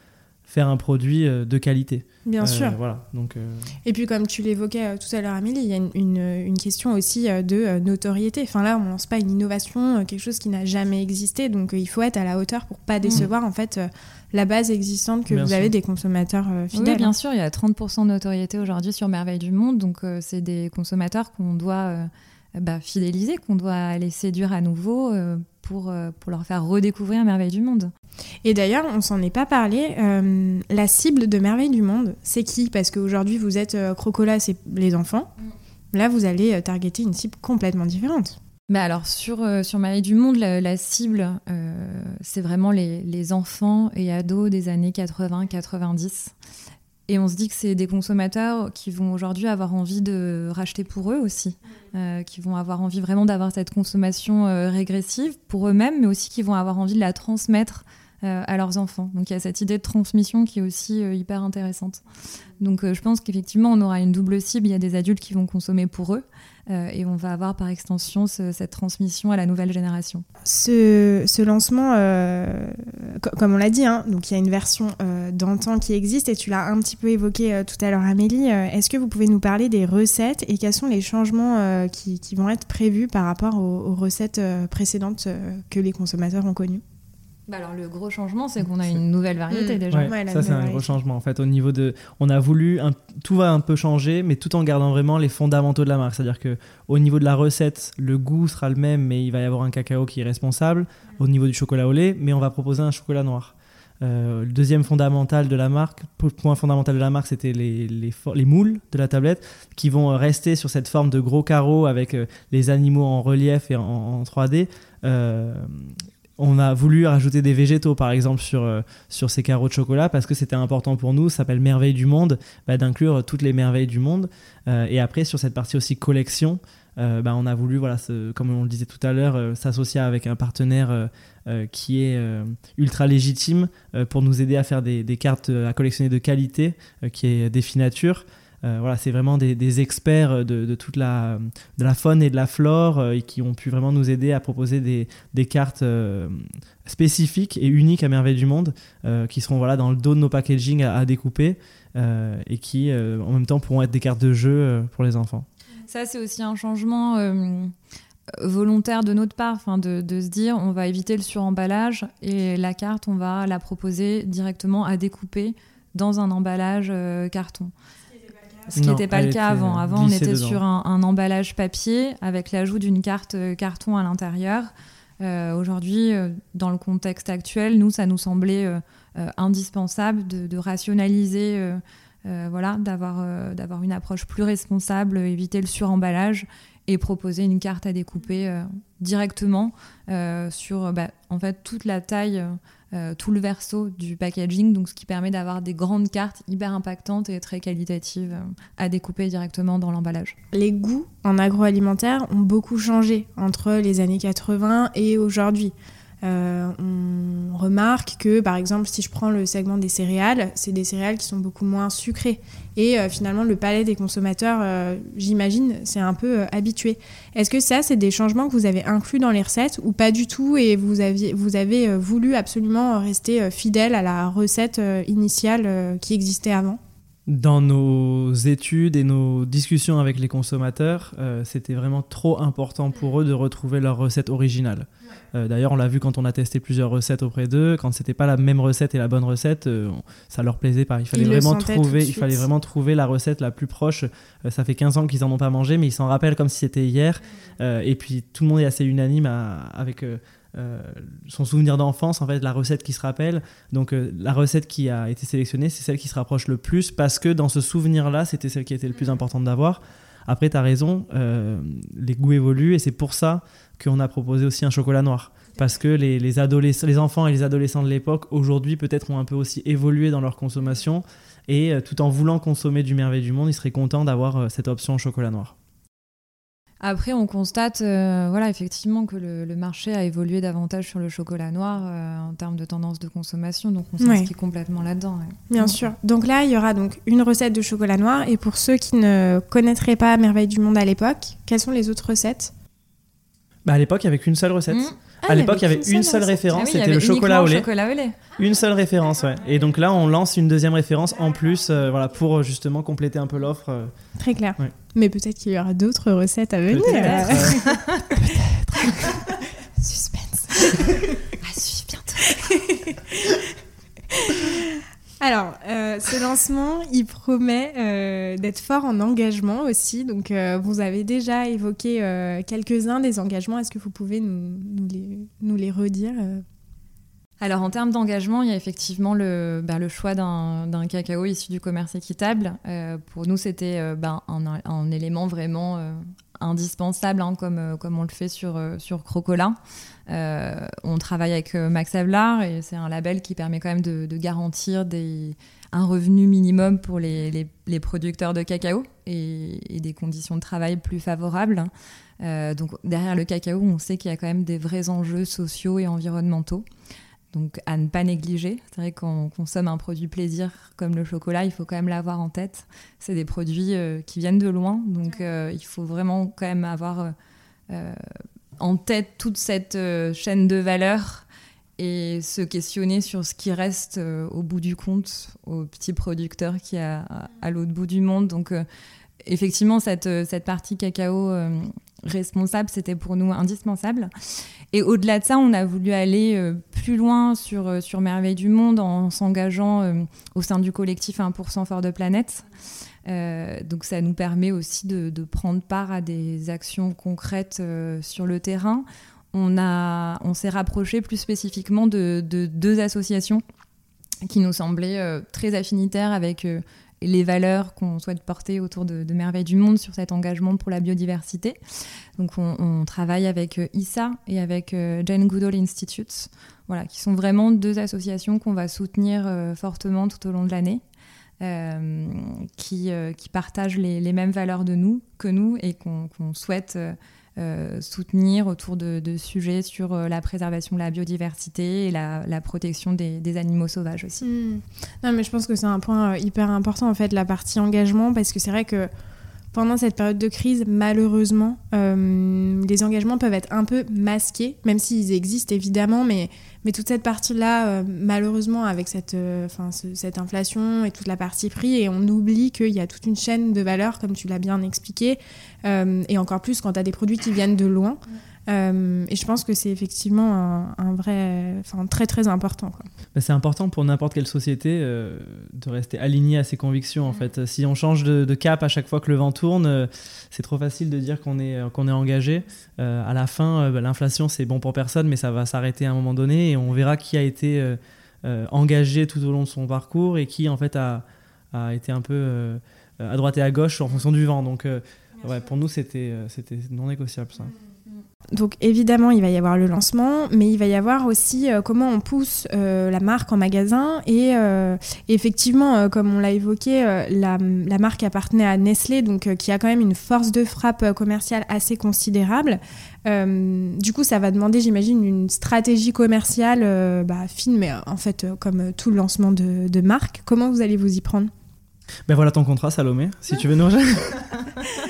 faire un produit euh, de qualité. Bien euh, sûr. Voilà, donc, euh, Et puis comme tu l'évoquais tout à l'heure Amélie, il y a une, une, question aussi de notoriété. Enfin là, on lance pas une innovation, quelque chose qui n'a jamais existé, donc il faut être à la hauteur pour pas décevoir en fait la base existante que vous avez des consommateurs fidèles. Oui, bien sûr, il y a 30% de notoriété aujourd'hui sur Merveille du Monde, donc c'est des consommateurs qu'on doit bah, fidéliser, qu'on doit aller séduire à nouveau pour, pour leur faire redécouvrir Merveille du Monde. Et d'ailleurs, on s'en est pas parlé. Euh, la cible de Merveille du Monde, c'est qui? Parce qu'aujourd'hui, vous êtes euh, Crocola, c'est les enfants. Mm. Là, vous allez euh, targeter une cible complètement différente. Mais alors, sur, sur Merveille du Monde, la, cible, c'est vraiment les, les, enfants et ados des années 80-90. Et on se dit que c'est des consommateurs qui vont aujourd'hui avoir envie de racheter pour eux aussi, qui vont avoir envie vraiment d'avoir cette consommation régressive pour eux-mêmes, mais aussi qui vont avoir envie de la transmettre euh, à leurs enfants. Donc il y a cette idée de transmission qui est aussi euh, hyper intéressante. Donc euh, je pense qu'effectivement on aura une double cible. Il y a des adultes qui vont consommer pour eux et on va avoir par extension cette transmission à la nouvelle génération. Ce, ce lancement, comme on l'a dit, hein, donc il y a une version d'antan qui existe et tu l'as un petit peu évoqué tout à l'heure Amélie. Est-ce que vous pouvez nous parler des recettes et quels sont les changements qui, vont être prévus par rapport aux recettes précédentes que les consommateurs ont connues? Bah alors le gros changement, c'est qu'on a une nouvelle variété mm. déjà. ça c'est un gros changement en fait. Au niveau de, on a voulu, tout va un peu changer, mais tout en gardant vraiment les fondamentaux de la marque. C'est-à-dire que au niveau de la recette, le goût sera le même, mais il va y avoir un cacao qui est responsable. Au niveau du chocolat au lait, mais on va proposer un chocolat noir. Euh, le deuxième fondamental de la marque, point fondamental de la marque, c'était les, les, les, moules de la tablette qui vont rester sur cette forme de gros carreaux avec euh, les animaux en relief et en, en 3D. Euh, on a voulu rajouter des végétaux, par exemple, sur, euh, sur ces carreaux de chocolat parce que c'était important pour nous. Ça s'appelle Merveille du Monde, bah, d'inclure toutes les merveilles du monde. Euh, et après, sur cette partie aussi collection, euh, bah, on a voulu, voilà, comme on le disait tout à l'heure, s'associer avec un partenaire qui est ultra légitime pour nous aider à faire des, des cartes à collectionner de qualité, qui est Définature. Euh, voilà, c'est vraiment des, experts de, toute la, de la faune et de la flore euh, et qui ont pu vraiment nous aider à proposer des, cartes euh, spécifiques et uniques à Merveille du Monde qui seront voilà, dans le dos de nos packaging à, découper et qui en même temps pourront être des cartes de jeu pour les enfants. Ça, c'est aussi un changement volontaire de notre part, enfin de, de, se dire on va éviter le suremballage et la carte, on va la proposer directement à découper dans un emballage carton ce qui n'était pas le cas avant. Avant, on était sur un, emballage papier avec l'ajout d'une carte euh, carton à l'intérieur. Euh, aujourd'hui, euh, dans le contexte actuel, nous, ça nous semblait indispensable de, rationaliser, voilà, d'avoir d'avoir une approche plus responsable, éviter le suremballage et proposer une carte à découper directement sur, bah, en fait, toute la taille euh, tout le verso du packaging, donc ce qui permet d'avoir des grandes cartes hyper impactantes et très qualitatives euh, à découper directement dans l'emballage. Les goûts en agroalimentaire ont beaucoup changé entre les années 80 et aujourd'hui. Euh, on remarque que, par exemple, si je prends le segment des céréales, c'est des céréales qui sont beaucoup moins sucrées. Et euh, finalement, le palais des consommateurs, euh, j'imagine, c'est un peu habitué. Est-ce que ça, c'est des changements que vous avez inclus dans les recettes ou pas du tout et vous, aviez, vous avez voulu absolument rester fidèle à la recette initiale qui existait avant? Dans nos études et nos discussions avec les consommateurs, c'était vraiment trop important pour eux de retrouver leur recette originale. Euh, d'ailleurs, on l'a vu quand on a testé plusieurs recettes auprès d'eux, quand c'était pas la même recette et la bonne recette, euh, ça leur plaisait pas. Il fallait vraiment trouver, il fallait vraiment trouver la recette la plus proche. ça fait 15 ans qu'ils en ont pas mangé, mais ils s'en rappellent comme si c'était hier. et puis tout le monde est assez unanime avec euh, son souvenir d'enfance, en fait, la recette qui se rappelle. Donc euh, la recette qui a été sélectionnée, c'est celle qui se rapproche le plus parce que dans ce souvenir-là, c'était celle qui était le plus mm. importante d'avoir. Après, tu as raison, euh, les goûts évoluent et c'est pour ça qu'on a proposé aussi un chocolat noir. Parce que les, enfants et les adolescents de l'époque, aujourd'hui, peut-être ont un peu aussi évolué dans leur consommation. Et tout en voulant consommer du merveille du monde, ils seraient contents d'avoir cette option chocolat noir. Après, on constate, euh, voilà, effectivement, que le, marché a évolué davantage sur le chocolat noir euh, en termes de tendance de consommation, donc on s'inscrit complètement là-dedans. Bien sûr. Donc là, il y aura donc une recette de chocolat noir, et pour ceux qui ne connaîtraient pas Merveille du Monde à l'époque, quelles sont les autres recettes? Bah À l'époque, il n'y avait qu'une seule recette. Mmh. Ah, à l'époque, il y avait une seule, référence, ah c'était le chocolat au lait. Une seule référence, ouais. Et donc là, on lance une deuxième référence en plus, euh, voilà, pour justement compléter un peu l'offre. Euh. Très clair. Mais peut-être qu'il y aura d'autres recettes à venir. Peut-être. Suspense. à suivre bientôt. Alors, euh, ce lancement, il promet euh, d'être fort en engagement aussi. Donc, euh, vous avez déjà évoqué quelques-uns des engagements. Est-ce que vous pouvez nous, les, redire alors en termes d'engagement, il y a effectivement le, bah, choix d'un cacao issu du commerce équitable. pour nous, c'était bah, un, élément vraiment indispensable, hein, comme, comme on le fait sur, sur Crocola. Euh, on travaille avec euh, Max Havelaar et c'est un label qui permet quand même de, garantir un revenu minimum pour les, producteurs de cacao et, des conditions de travail plus favorables. Euh, donc derrière le cacao, on sait qu'il y a quand même des vrais enjeux sociaux et environnementaux. Donc à ne pas négliger. C'est vrai qu'on consomme un produit plaisir comme le chocolat, il faut quand même l'avoir en tête. C'est des produits qui viennent de loin, donc il faut vraiment quand même avoir en tête toute cette euh, chaîne de valeur et se questionner sur ce qui reste euh, au bout du compte aux petits producteurs qui a à, l'autre bout du monde. Donc euh, effectivement, cette, cette partie cacao responsable, c'était pour nous indispensable. Et au-delà de ça, on a voulu aller plus loin sur, sur Merveille du Monde en s'engageant au sein du collectif 1% Fort de Planète. Euh, donc ça nous permet aussi de, prendre part à des actions concrètes euh, sur le terrain. On, on s'est rapproché plus spécifiquement de, deux associations qui nous semblaient euh, très affinitaires avec les valeurs qu'on souhaite porter autour de, de Merveille du Monde sur cet engagement pour la biodiversité. Donc on, travaille avec ISA et avec Jane Goodall Institute, voilà, qui sont vraiment deux associations qu'on va soutenir fortement tout au long de l'année. Euh, qui, euh, qui, partagent les, mêmes valeurs de nous, que nous et qu'on souhaite euh, soutenir autour de, sujets sur la préservation de la biodiversité et la, protection des, animaux sauvages aussi. Hmm. Non, mais je pense que c'est un point hyper important, en fait, la partie engagement, parce que c'est vrai que pendant cette période de crise, malheureusement, les engagements peuvent être un peu masqués, même s'ils existent évidemment, mais toute cette partie-là, euh, malheureusement, avec cette, euh, cette inflation et toute la partie prix, et on oublie qu'il y a toute une chaîne de valeur, comme tu l'as bien expliqué, euh, et encore plus quand tu as des produits qui viennent de loin. Euh, et je pense que c'est effectivement un, vrai, enfin très très important. Bah, c'est important pour n'importe quelle société euh, de rester aligné à ses convictions. En fait, si on change de, cap à chaque fois que le vent tourne, euh, c'est trop facile de dire qu'on est qu'on est engagé. à la fin, bah, l'inflation c'est bon pour personne, mais ça va s'arrêter à un moment donné et on verra qui a été engagé tout au long de son parcours et qui en fait a, a été un peu à droite et à gauche en fonction du vent. Donc ouais, pour nous c'était c'était non négociable ça. Donc évidemment, il va y avoir le lancement, mais il va y avoir aussi euh, comment on pousse euh, la marque en magasin. Et euh, effectivement, comme on l'a évoqué, la, marque appartenait à Nestlé, donc qui a quand même une force de frappe commerciale assez considérable. du coup, ça va demander, j'imagine, une stratégie commerciale bah, fine, mais en fait, comme tout le lancement de, de marque. Comment vous allez vous y prendre? Ben voilà ton contrat, Salomé, si tu veux nous rejoindre.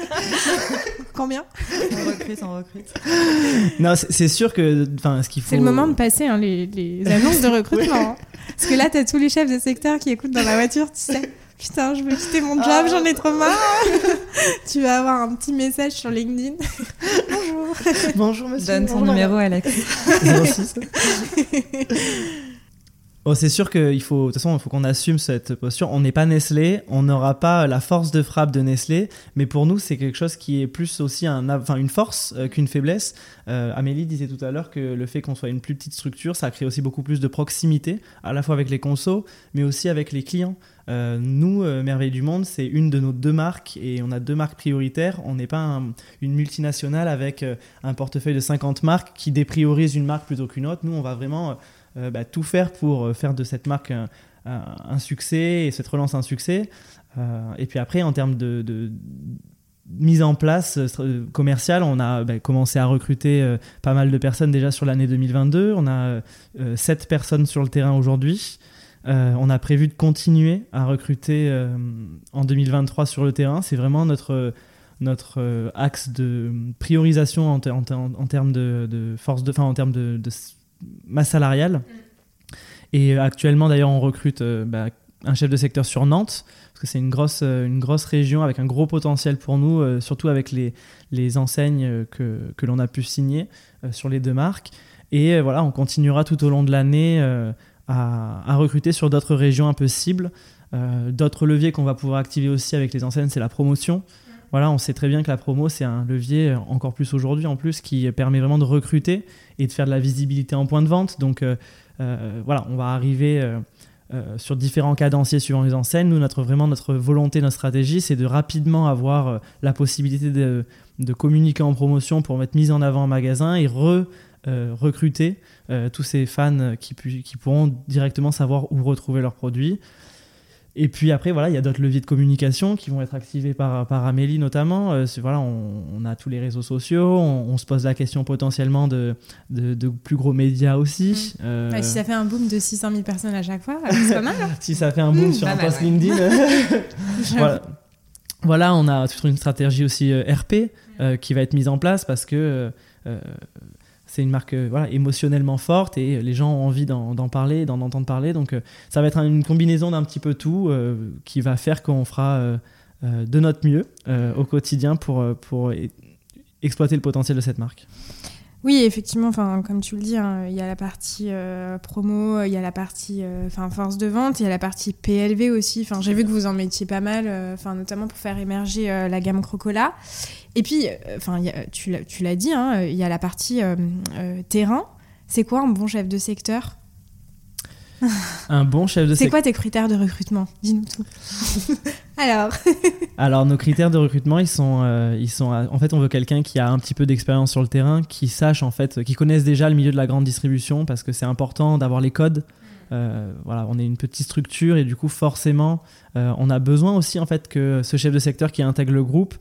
Combien On recrute, on recrute. Non, c'est sûr que. Ce qu'il faut... C'est le moment de passer hein, les, les, annonces de recrutement. Hein. Parce que là, tu as tous les chefs de secteur qui écoutent dans la voiture, tu sais. Putain, je veux quitter mon job, ah. j'en ai trop marre. tu vas avoir un petit message sur LinkedIn. Bonjour. Bonjour, monsieur. Donne ton numéro, Alex. Oh, c'est sûr qu'il faut, faut qu'on assume cette posture. On n'est pas Nestlé, on n'aura pas la force de frappe de Nestlé, mais pour nous, c'est quelque chose qui est plus aussi une force euh, qu'une faiblesse. Euh, Amélie disait tout à l'heure que le fait qu'on soit une plus petite structure, ça crée aussi beaucoup plus de proximité, à la fois avec les consos, mais aussi avec les clients. Euh, nous, Merveille du Monde, c'est une de nos deux marques et on a deux marques prioritaires. On n'est pas une multinationale avec un portefeuille de 50 marques qui dépriorise une marque plutôt qu'une autre. Nous, on va vraiment bah, tout faire pour euh, faire de cette marque un, succès et cette relance un succès. Euh, et puis après, en termes de, mise en place commerciale, on a bah, commencé à recruter pas mal de personnes déjà sur l'année 2022. On a 7 personnes sur le terrain aujourd'hui. on a prévu de continuer à recruter en 2023 sur le terrain. C'est vraiment notre, notre axe de priorisation en, termes de, force de, en termes de masse salariale. Et actuellement, d'ailleurs, on recrute euh, bah, un chef de secteur sur Nantes, parce que c'est une grosse, euh, une grosse région avec un gros potentiel pour nous, euh, surtout avec les, les enseignes que, que l'on a pu signer sur les deux marques. Et voilà, on continuera tout au long de l'année à, à, recruter sur d'autres régions un peu cibles. d'autres leviers qu'on va pouvoir activer aussi avec les enseignes, c'est la promotion. On sait très bien que la promo, c'est un levier, encore plus aujourd'hui en plus, qui permet vraiment de recruter et de faire de la visibilité en point de vente. Donc euh, euh, voilà, on va arriver euh, sur différents cadenciers suivant les enseignes. Nous, notre, vraiment, notre volonté, notre stratégie, c'est de rapidement avoir la possibilité de, communiquer en promotion pour mettre mise en avant en magasin et recruter tous ces fans qui, pourront directement savoir où retrouver leurs produits. Et puis après, voilà, il y a d'autres leviers de communication qui vont être activés par, par Amélie notamment. Euh, voilà, on, a tous les réseaux sociaux, on, se pose la question potentiellement de, de, plus gros médias aussi. Mmh. Euh, si ça fait un boom de 600 000 personnes à chaque fois, c'est pas mal. Hein. si ça fait un boom mmh, sur un post LinkedIn. voilà. voilà. on a toute une stratégie aussi euh, RP qui va être mise en place parce que c'est une marque euh, voilà, émotionnellement forte et les gens ont envie d'en parler, d'en entendre parler. Donc euh, ça va être une combinaison d'un petit peu tout euh, qui va faire qu'on fera de notre mieux au quotidien pour, pour exploiter le potentiel de cette marque. Oui, effectivement, comme tu le dis, hein, il y a la partie promo, il y a la partie force de vente, il y a la partie PLV aussi. J'ai vu que vous en mettiez pas mal, notamment pour faire émerger la gamme Crocola. Et puis, enfin, tu l'as dit, hein, il y a la partie terrain. C'est quoi un bon chef de secteur? Un bon chef de secteur. C'est quoi tes critères de recrutement? Dis-nous tout. Alors Alors, nos critères de recrutement, ils sont, euh, ils sont. En fait, on veut quelqu'un qui a un petit peu d'expérience sur le terrain, qui sache, en fait, qui connaisse déjà le milieu de la grande distribution, parce que c'est important d'avoir les codes. Euh, voilà, on est une petite structure et du coup, forcément, euh, on a besoin aussi, en fait, que ce chef de secteur qui intègre le groupe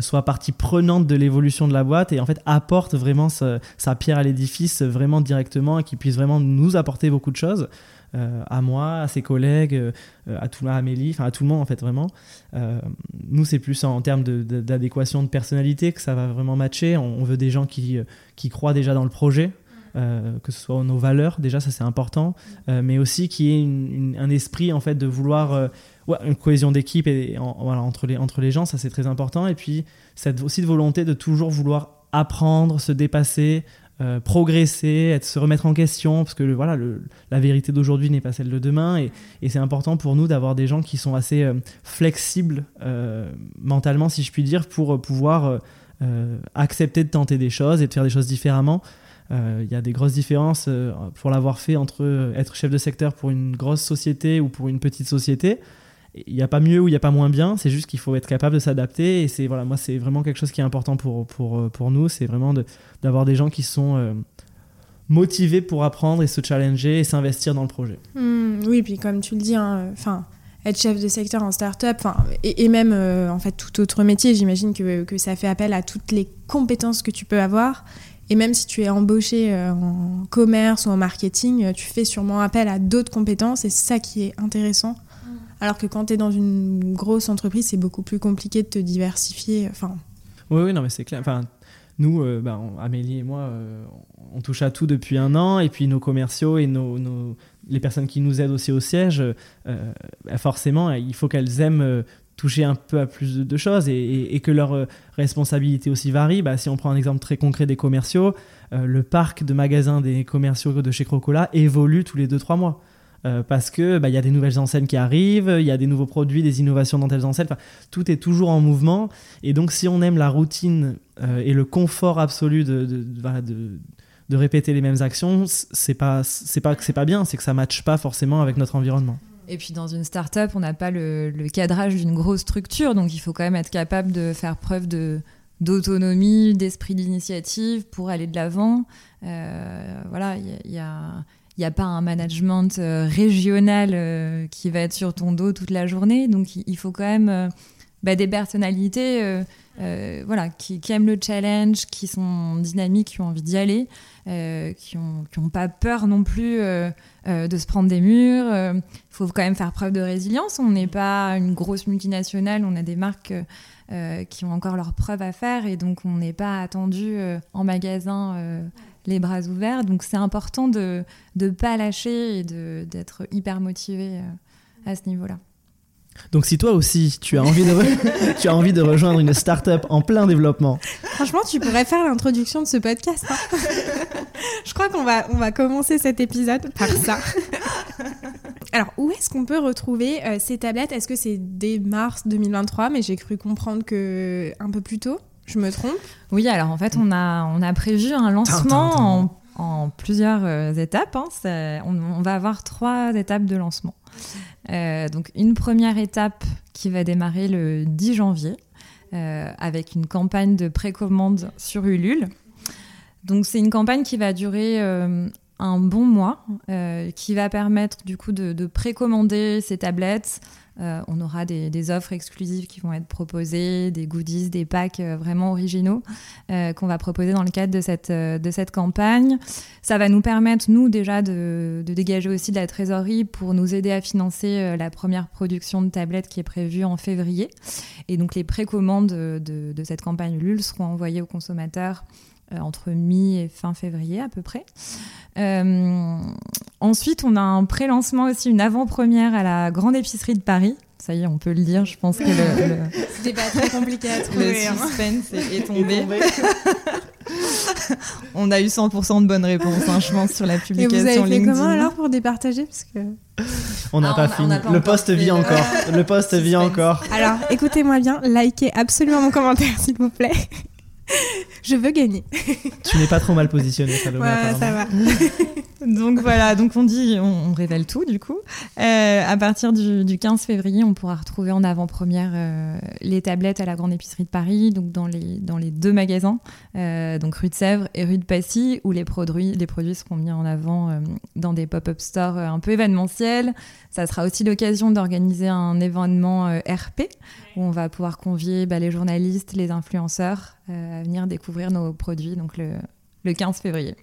soit partie prenante de l'évolution de la boîte et en fait apporte vraiment sa, sa pierre à l'édifice vraiment directement et qui puisse vraiment nous apporter beaucoup de choses. Euh, à moi, à ses collègues, euh, à tout à Amélie, à tout le monde en fait vraiment. Euh, nous c'est plus en, termes d'adéquation de, personnalité que ça va vraiment matcher. On, veut des gens qui, qui croient déjà dans le projet, que ce soit nos valeurs, déjà ça c'est important, mais aussi qui ait un esprit en fait de vouloir une cohésion d'équipe et voilà, entre, les, entre les gens, ça c'est très important. Et puis cette aussi de volonté de toujours vouloir apprendre, se dépasser, euh, progresser, être, se remettre en question, parce que voilà, la vérité d'aujourd'hui n'est pas celle de demain, et, c'est important pour nous d'avoir des gens qui sont assez euh, flexibles euh, mentalement, si je puis dire, pour pouvoir accepter de tenter des choses et de faire des choses différemment. Il y a des grosses différences pour l'avoir fait entre être chef de secteur pour une grosse société ou pour une petite société il n'y a pas mieux ou il n'y a pas moins bien, c'est juste qu'il faut être capable de s'adapter. Et c'est voilà, moi, c'est vraiment quelque chose qui est important pour, pour, euh, pour nous, c'est vraiment d'avoir des gens qui sont euh, motivés pour apprendre et se challenger et s'investir dans le projet. Mmh, oui, puis comme tu le dis, hein, enfin. être chef de secteur en start-up, et, et même euh, en fait tout autre métier, j'imagine que, que, ça fait appel à toutes les compétences que tu peux avoir. Et même si tu es embauché en commerce ou en marketing, tu fais sûrement appel à d'autres compétences et c'est ça qui est intéressant alors que quand tu es dans une grosse entreprise, c'est beaucoup plus compliqué de te diversifier. Enfin... Oui, oui, non, mais c'est clair. Enfin, nous, euh, bah, Amélie et moi, euh, on touche à tout depuis un an, et puis nos commerciaux et nos, les personnes qui nous aident aussi au siège, bah, forcément, il faut qu'elles aiment toucher un peu à plus de, choses et, que leur responsabilité aussi varie. Bah, si on prend un exemple très concret des commerciaux, le parc de magasins des commerciaux de chez Crocola évolue tous les 2-3 mois. Euh, parce que bah, il y a des nouvelles enseignes qui arrivent, il y a des nouveaux produits, des innovations dans telles enseignes. tout est toujours en mouvement. Et donc, si on aime la routine euh, et le confort absolu de, de, répéter les mêmes actions, c'est pas c'est pas que c'est pas bien, c'est que ça matche pas forcément avec notre environnement. Et puis dans une start-up, on n'a pas le, cadrage d'une grosse structure, donc il faut quand même être capable de faire preuve d'autonomie, d'esprit d'initiative pour aller de l'avant. Euh, voilà, il y, a il n'y a pas un management euh, régional euh, qui va être sur ton dos toute la journée. Donc il faut quand même euh, bah, des personnalités voilà, qui, aiment le challenge, qui sont dynamiques, qui ont envie d'y aller, qui n'ont pas peur non plus de se prendre des murs. Il faut quand même faire preuve de résilience. On n'est pas une grosse multinationale, on a des marques qui ont encore leurs preuves à faire et donc on n'est pas attendu en magasin les bras ouverts. Donc c'est important de ne pas lâcher et d'être hyper motivé euh, à ce niveau-là. Donc si toi aussi tu as envie de, tu as envie de rejoindre une start-up en plein développement. Franchement, tu pourrais faire l'introduction de ce podcast. Hein. Je crois qu'on va, on va commencer cet épisode par ça. Alors, où est-ce qu'on peut retrouver euh, ces tablettes? Est-ce que c'est dès mars 2023 Mais j'ai cru comprendre que un peu plus tôt? Je me trompe Oui, alors en fait, on a, on a prévu un lancement en, plusieurs euh, étapes. Hein. On, va avoir trois étapes de lancement. Euh, donc, une première étape qui va démarrer le 10 janvier euh, avec une campagne de précommande sur Ulule. Donc, c'est une campagne qui va durer un bon mois, qui va permettre du coup de, de précommander ces tablettes euh, on aura des, offres exclusives qui vont être proposées, des goodies, des packs euh, vraiment originaux euh, qu'on va proposer dans le cadre de cette, de cette campagne. Ça va nous permettre, nous, déjà, de, dégager aussi de la trésorerie pour nous aider à financer la première production de tablettes qui est prévue en février. Et donc, les précommandes de, de cette campagne LUL seront envoyées aux consommateurs entre mi et fin février à peu près. Ensuite, on a un pré-lancement aussi, une avant-première à la Grande Épicerie de Paris. Ça y est, on peut le dire. Je pense que le, c'était pas très compliqué à trouver. Le hein. suspense est, tombé. on a eu 100% de bonnes réponses, hein, je pense, sur la publication. Et vous avez fait comment alors pour départager parce que on n'a ah, pas fini. le poste vit encore. Le poste vit encore. Alors, écoutez-moi bien, likez absolument mon commentaire, s'il vous plaît. Je veux gagner. tu n'es pas trop mal positionné, Salomé. Ouais, ça va. donc voilà, donc on dit, on, révèle tout du coup. Euh, à partir du, 15 février, on pourra retrouver en avant-première euh, les tablettes à la Grande Épicerie de Paris, donc dans les, dans les deux magasins, euh, donc rue de Sèvres et rue de Passy, où les produits, les produits seront mis en avant dans des pop-up stores un peu événementiels. Ça sera aussi l'occasion d'organiser un événement RP, où on va pouvoir convier bah, les journalistes, les influenceurs à venir découvrir nos produits donc le, le 15 février.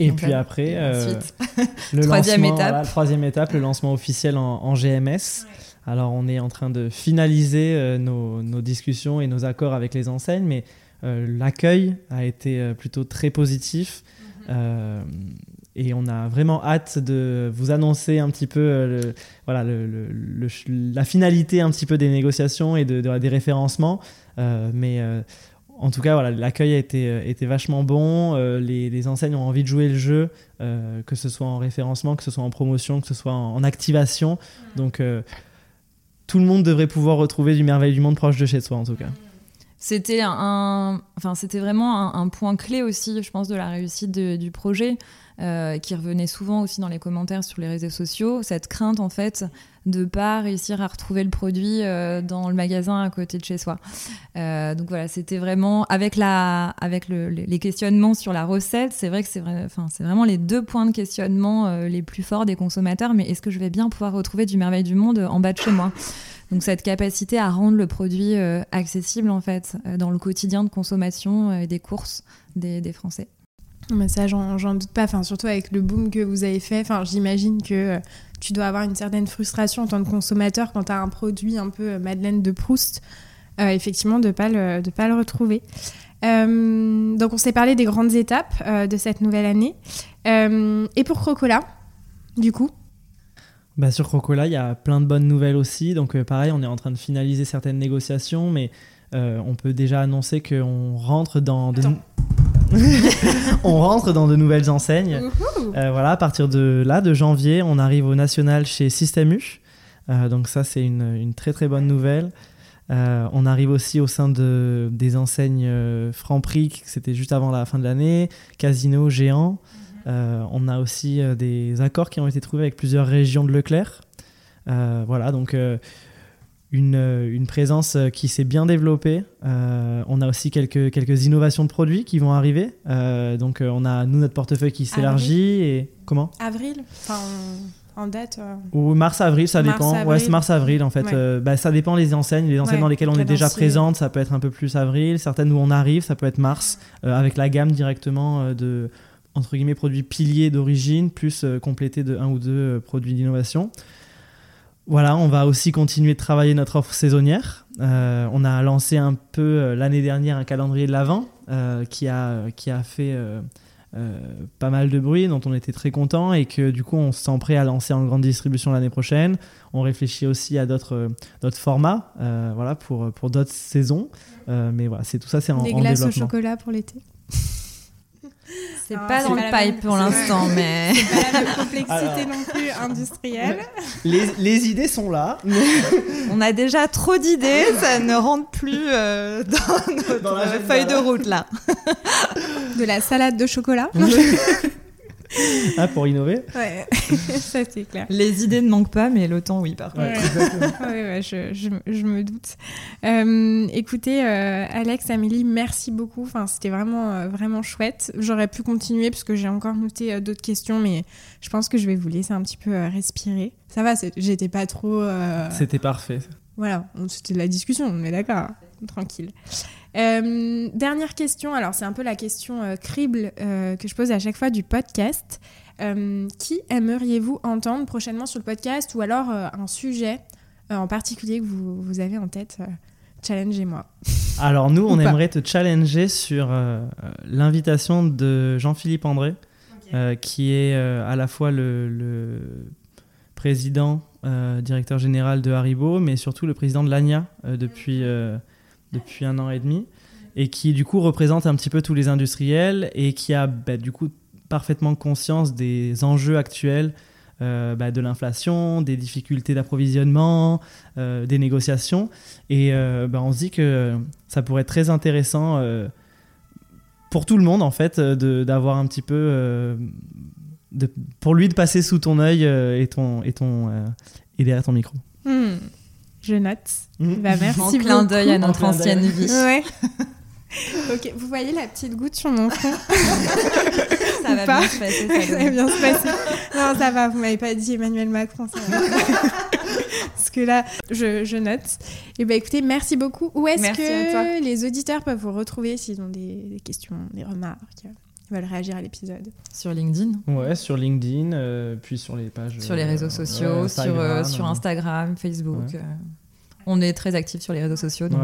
Et puis après, euh, le troisième étape. troisième étape, le lancement officiel en, GMS. Alors on est en train de finaliser euh, nos, nos, discussions et nos accords avec les enseignes, mais euh, l'accueil a été plutôt très positif. Mhm. et on a vraiment hâte de vous annoncer un petit peu voilà, le, la finalité un petit peu des négociations et de, des référencements. mais en tout cas, voilà, l'accueil a été, euh, vachement bon. Euh, les, enseignes ont envie de jouer le jeu, euh, que ce soit en référencement, que ce soit en promotion, que ce soit en, activation. Donc, tout le monde devrait pouvoir retrouver du merveille du monde proche de chez soi, en tout cas. C'était un, enfin, c'était vraiment un, point clé aussi, je pense, de la réussite du projet. Euh, qui revenait souvent aussi dans les commentaires sur les réseaux sociaux, cette crainte en fait de pas réussir à retrouver le produit euh, dans le magasin à côté de chez soi. Euh, donc voilà, c'était vraiment avec la, avec les questionnements sur la recette, c'est vrai que c'est vrai, enfin c'est vraiment les deux points de questionnement les plus forts des consommateurs. Mais est-ce que je vais bien pouvoir retrouver du merveille du monde en bas de chez moi? Donc cette capacité à rendre le produit accessible en fait dans le quotidien de consommation et des courses des Français. Mais ça, j'en doute pas. Enfin, surtout avec le boom que vous avez fait. Enfin, j'imagine que euh, tu dois avoir une certaine frustration en tant que consommateur quand tu as un produit un peu euh, Madeleine de Proust, euh, effectivement, de ne pas, le, pas le retrouver. donc, on s'est parlé des grandes étapes de cette nouvelle année. et pour Crocola, du coup? Bah, Sur Crocola, il y a plein de bonnes nouvelles aussi. Donc, pareil, on est en train de finaliser certaines négociations, mais on peut déjà annoncer qu'on rentre dans. on rentre dans de nouvelles enseignes. Euh, voilà, à partir de là, de janvier, on arrive au national chez Système U. donc ça, c'est une, une, très très bonne nouvelle. on arrive aussi au sein de, des enseignes Franprix, c'était juste avant la fin de l'année, Casino, Géant. Euh, on a aussi euh, des accords qui ont été trouvés avec plusieurs régions de Leclerc. Euh, voilà, donc une, une, présence qui s'est bien développée. on a aussi quelques, quelques innovations de produits qui vont arriver. donc on a, nous, notre portefeuille qui s'élargit. Et comment? Avril enfin, en date Ou mars-avril, ça dépend. Ouais, c'est mars-avril en fait. bah, ça dépend les enseignes. Les enseignes dans lesquelles on est déjà présente, ça peut être un peu plus avril. Certaines où on arrive, ça peut être mars, avec la gamme directement de entre guillemets produits piliers d'origine, plus euh, complétés de un ou deux euh, produits d'innovation. Voilà, on va aussi continuer de travailler notre offre saisonnière. Euh, on a lancé un peu l'année dernière un calendrier de l'Avent qui, a, qui a fait pas mal de bruit, dont on était très content et que du coup on se sent prêt à lancer en grande distribution l'année prochaine. On réfléchit aussi à d'autres formats voilà, pour, pour d'autres saisons. mais voilà, c'est tout ça, c'est en, Des glaces au chocolat pour l'été c'est pas dans le pipe pour l'instant, mais. C'est pas la complexité non plus industrielle. Les, les, idées sont là. On a déjà trop d'idées, ça ne rentre plus euh, dans notre feuille de route là. De la salade de chocolat. ah, pour innover Ouais, ça c'est clair. Les idées ne manquent pas, mais le temps, oui, par contre. Ouais, ouais, je, je, je, me doute. Euh, écoutez, euh, Alex, Amélie, merci beaucoup. Enfin, c'était vraiment, euh, vraiment chouette. J'aurais pu continuer parce que j'ai encore noté d'autres questions, mais je pense que je vais vous laisser un petit peu respirer. Ça va, j'étais pas trop. C'était parfait. Voilà, c'était la discussion, on est d'accord. Tranquille. Euh, dernière question, alors c'est un peu la question euh, crible euh, que je pose à chaque fois du podcast. qui aimeriez-vous entendre prochainement sur le podcast ou alors un sujet en particulier que vous, vous avez en tête Challengez-moi. Alors nous, on aimerait te challenger sur l'invitation de Jean-Philippe André, qui est à la fois le, le président, directeur général de Haribo, mais surtout le président de l'ANIA depuis depuis un an et demi et qui du coup représente un petit peu tous les industriels et qui a bah, du coup parfaitement conscience des enjeux actuels euh, bah, de l'inflation, des difficultés d'approvisionnement, euh, des négociations. Et euh, bah, on se dit que ça pourrait être très intéressant pour tout le monde en fait d'avoir un petit peu... De, pour lui de passer sous ton œil et, ton, et, ton, et derrière ton micro. Hmm. Je note. Mmh. Bah, merci en clin d'œil à notre ancienne vie. Ouais. ok, vous voyez la petite goutte sur mon front Ça va bien se passer. Ça, va bien se passer. Non, ça va, vous m'avez pas dit Emmanuel Macron. Ça Parce que là, je, je note. Et eh ben écoutez, merci beaucoup. Où est-ce que les auditeurs peuvent vous retrouver s'ils ont des, des questions, des remarques? Veulent réagir à l'épisode Sur LinkedIn Ouais, sur LinkedIn, euh, puis sur les pages. Sur les réseaux euh, sociaux, sur, euh, sur Instagram, Facebook. on est très actifs sur les réseaux sociaux, donc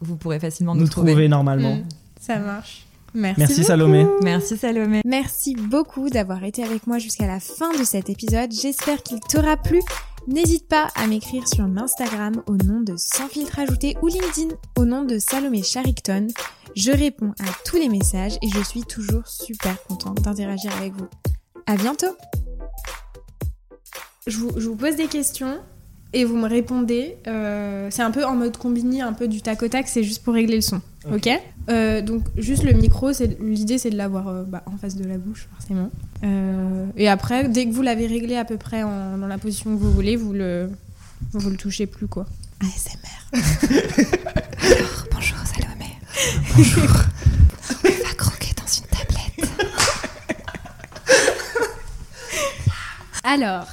vous pourrez facilement nous, nous trouver. normalement. Mm. ça marche. Merci, Merci Salomé. Merci Salomé. Merci beaucoup d'avoir été avec moi jusqu'à la fin de cet épisode. J'espère qu'il t'aura plu. N'hésite pas à m'écrire sur Instagram au nom de Sans filtre ajouté ou LinkedIn au nom de Salomé Charicton. Je réponds à tous les messages et je suis toujours super contente d'interagir avec vous. À bientôt je vous, pose des questions et vous me répondez. Euh, c'est un peu en mode combiné, un peu du tac au tac, c'est juste pour régler le son. Ok, euh, Donc juste le micro, l'idée c'est de l'avoir euh, bah, en face de la bouche forcément. et après, dès que vous l'avez réglé à peu près dans la position que vous voulez, vous le, vous, le touchez plus quoi. ASMR. Alors, bonjour Salomé. Bonjour. On va croquer dans une tablette. Alors,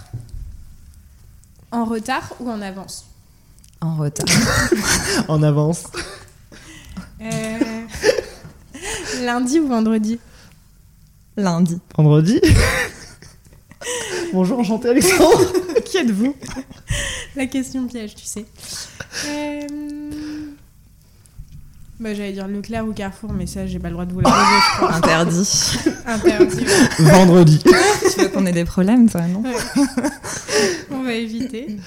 en retard ou en avance En retard. en avance. Euh, lundi ou vendredi Lundi. Vendredi Bonjour, enchanté Alexandre. Qui êtes-vous La question piège, tu sais. Euh, Bah, j'allais dire Leclerc ou Carrefour, mais ça, j'ai pas le droit de vous la poser, je crois. Interdit. Interdit. Vendredi. tu veux qu'on ait des problèmes, toi, non On va éviter.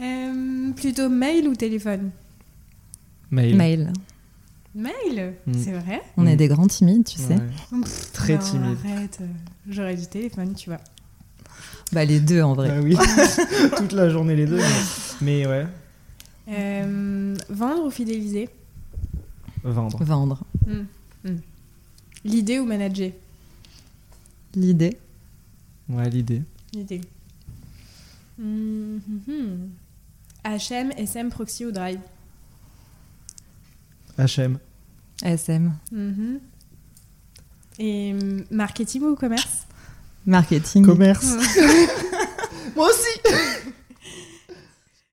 Euh, plutôt mail ou téléphone? Mail. Mail. Mail mm. C'est vrai? On est mm. des grands timides, tu sais. Très timides. Arrête, j'aurais du téléphone, tu vois. Bah les deux en vrai. Bah oui, toute la journée les deux. Mais, ouais. Euh, vendre ou fidéliser? Vendre. Vendre. Mm. L'idée ou manager? L'idée. Ouais, l'idée. L'idée. HM, SM, Proxy ou Drive HM. SM. Et marketing ou commerce Marketing. Commerce. Moi aussi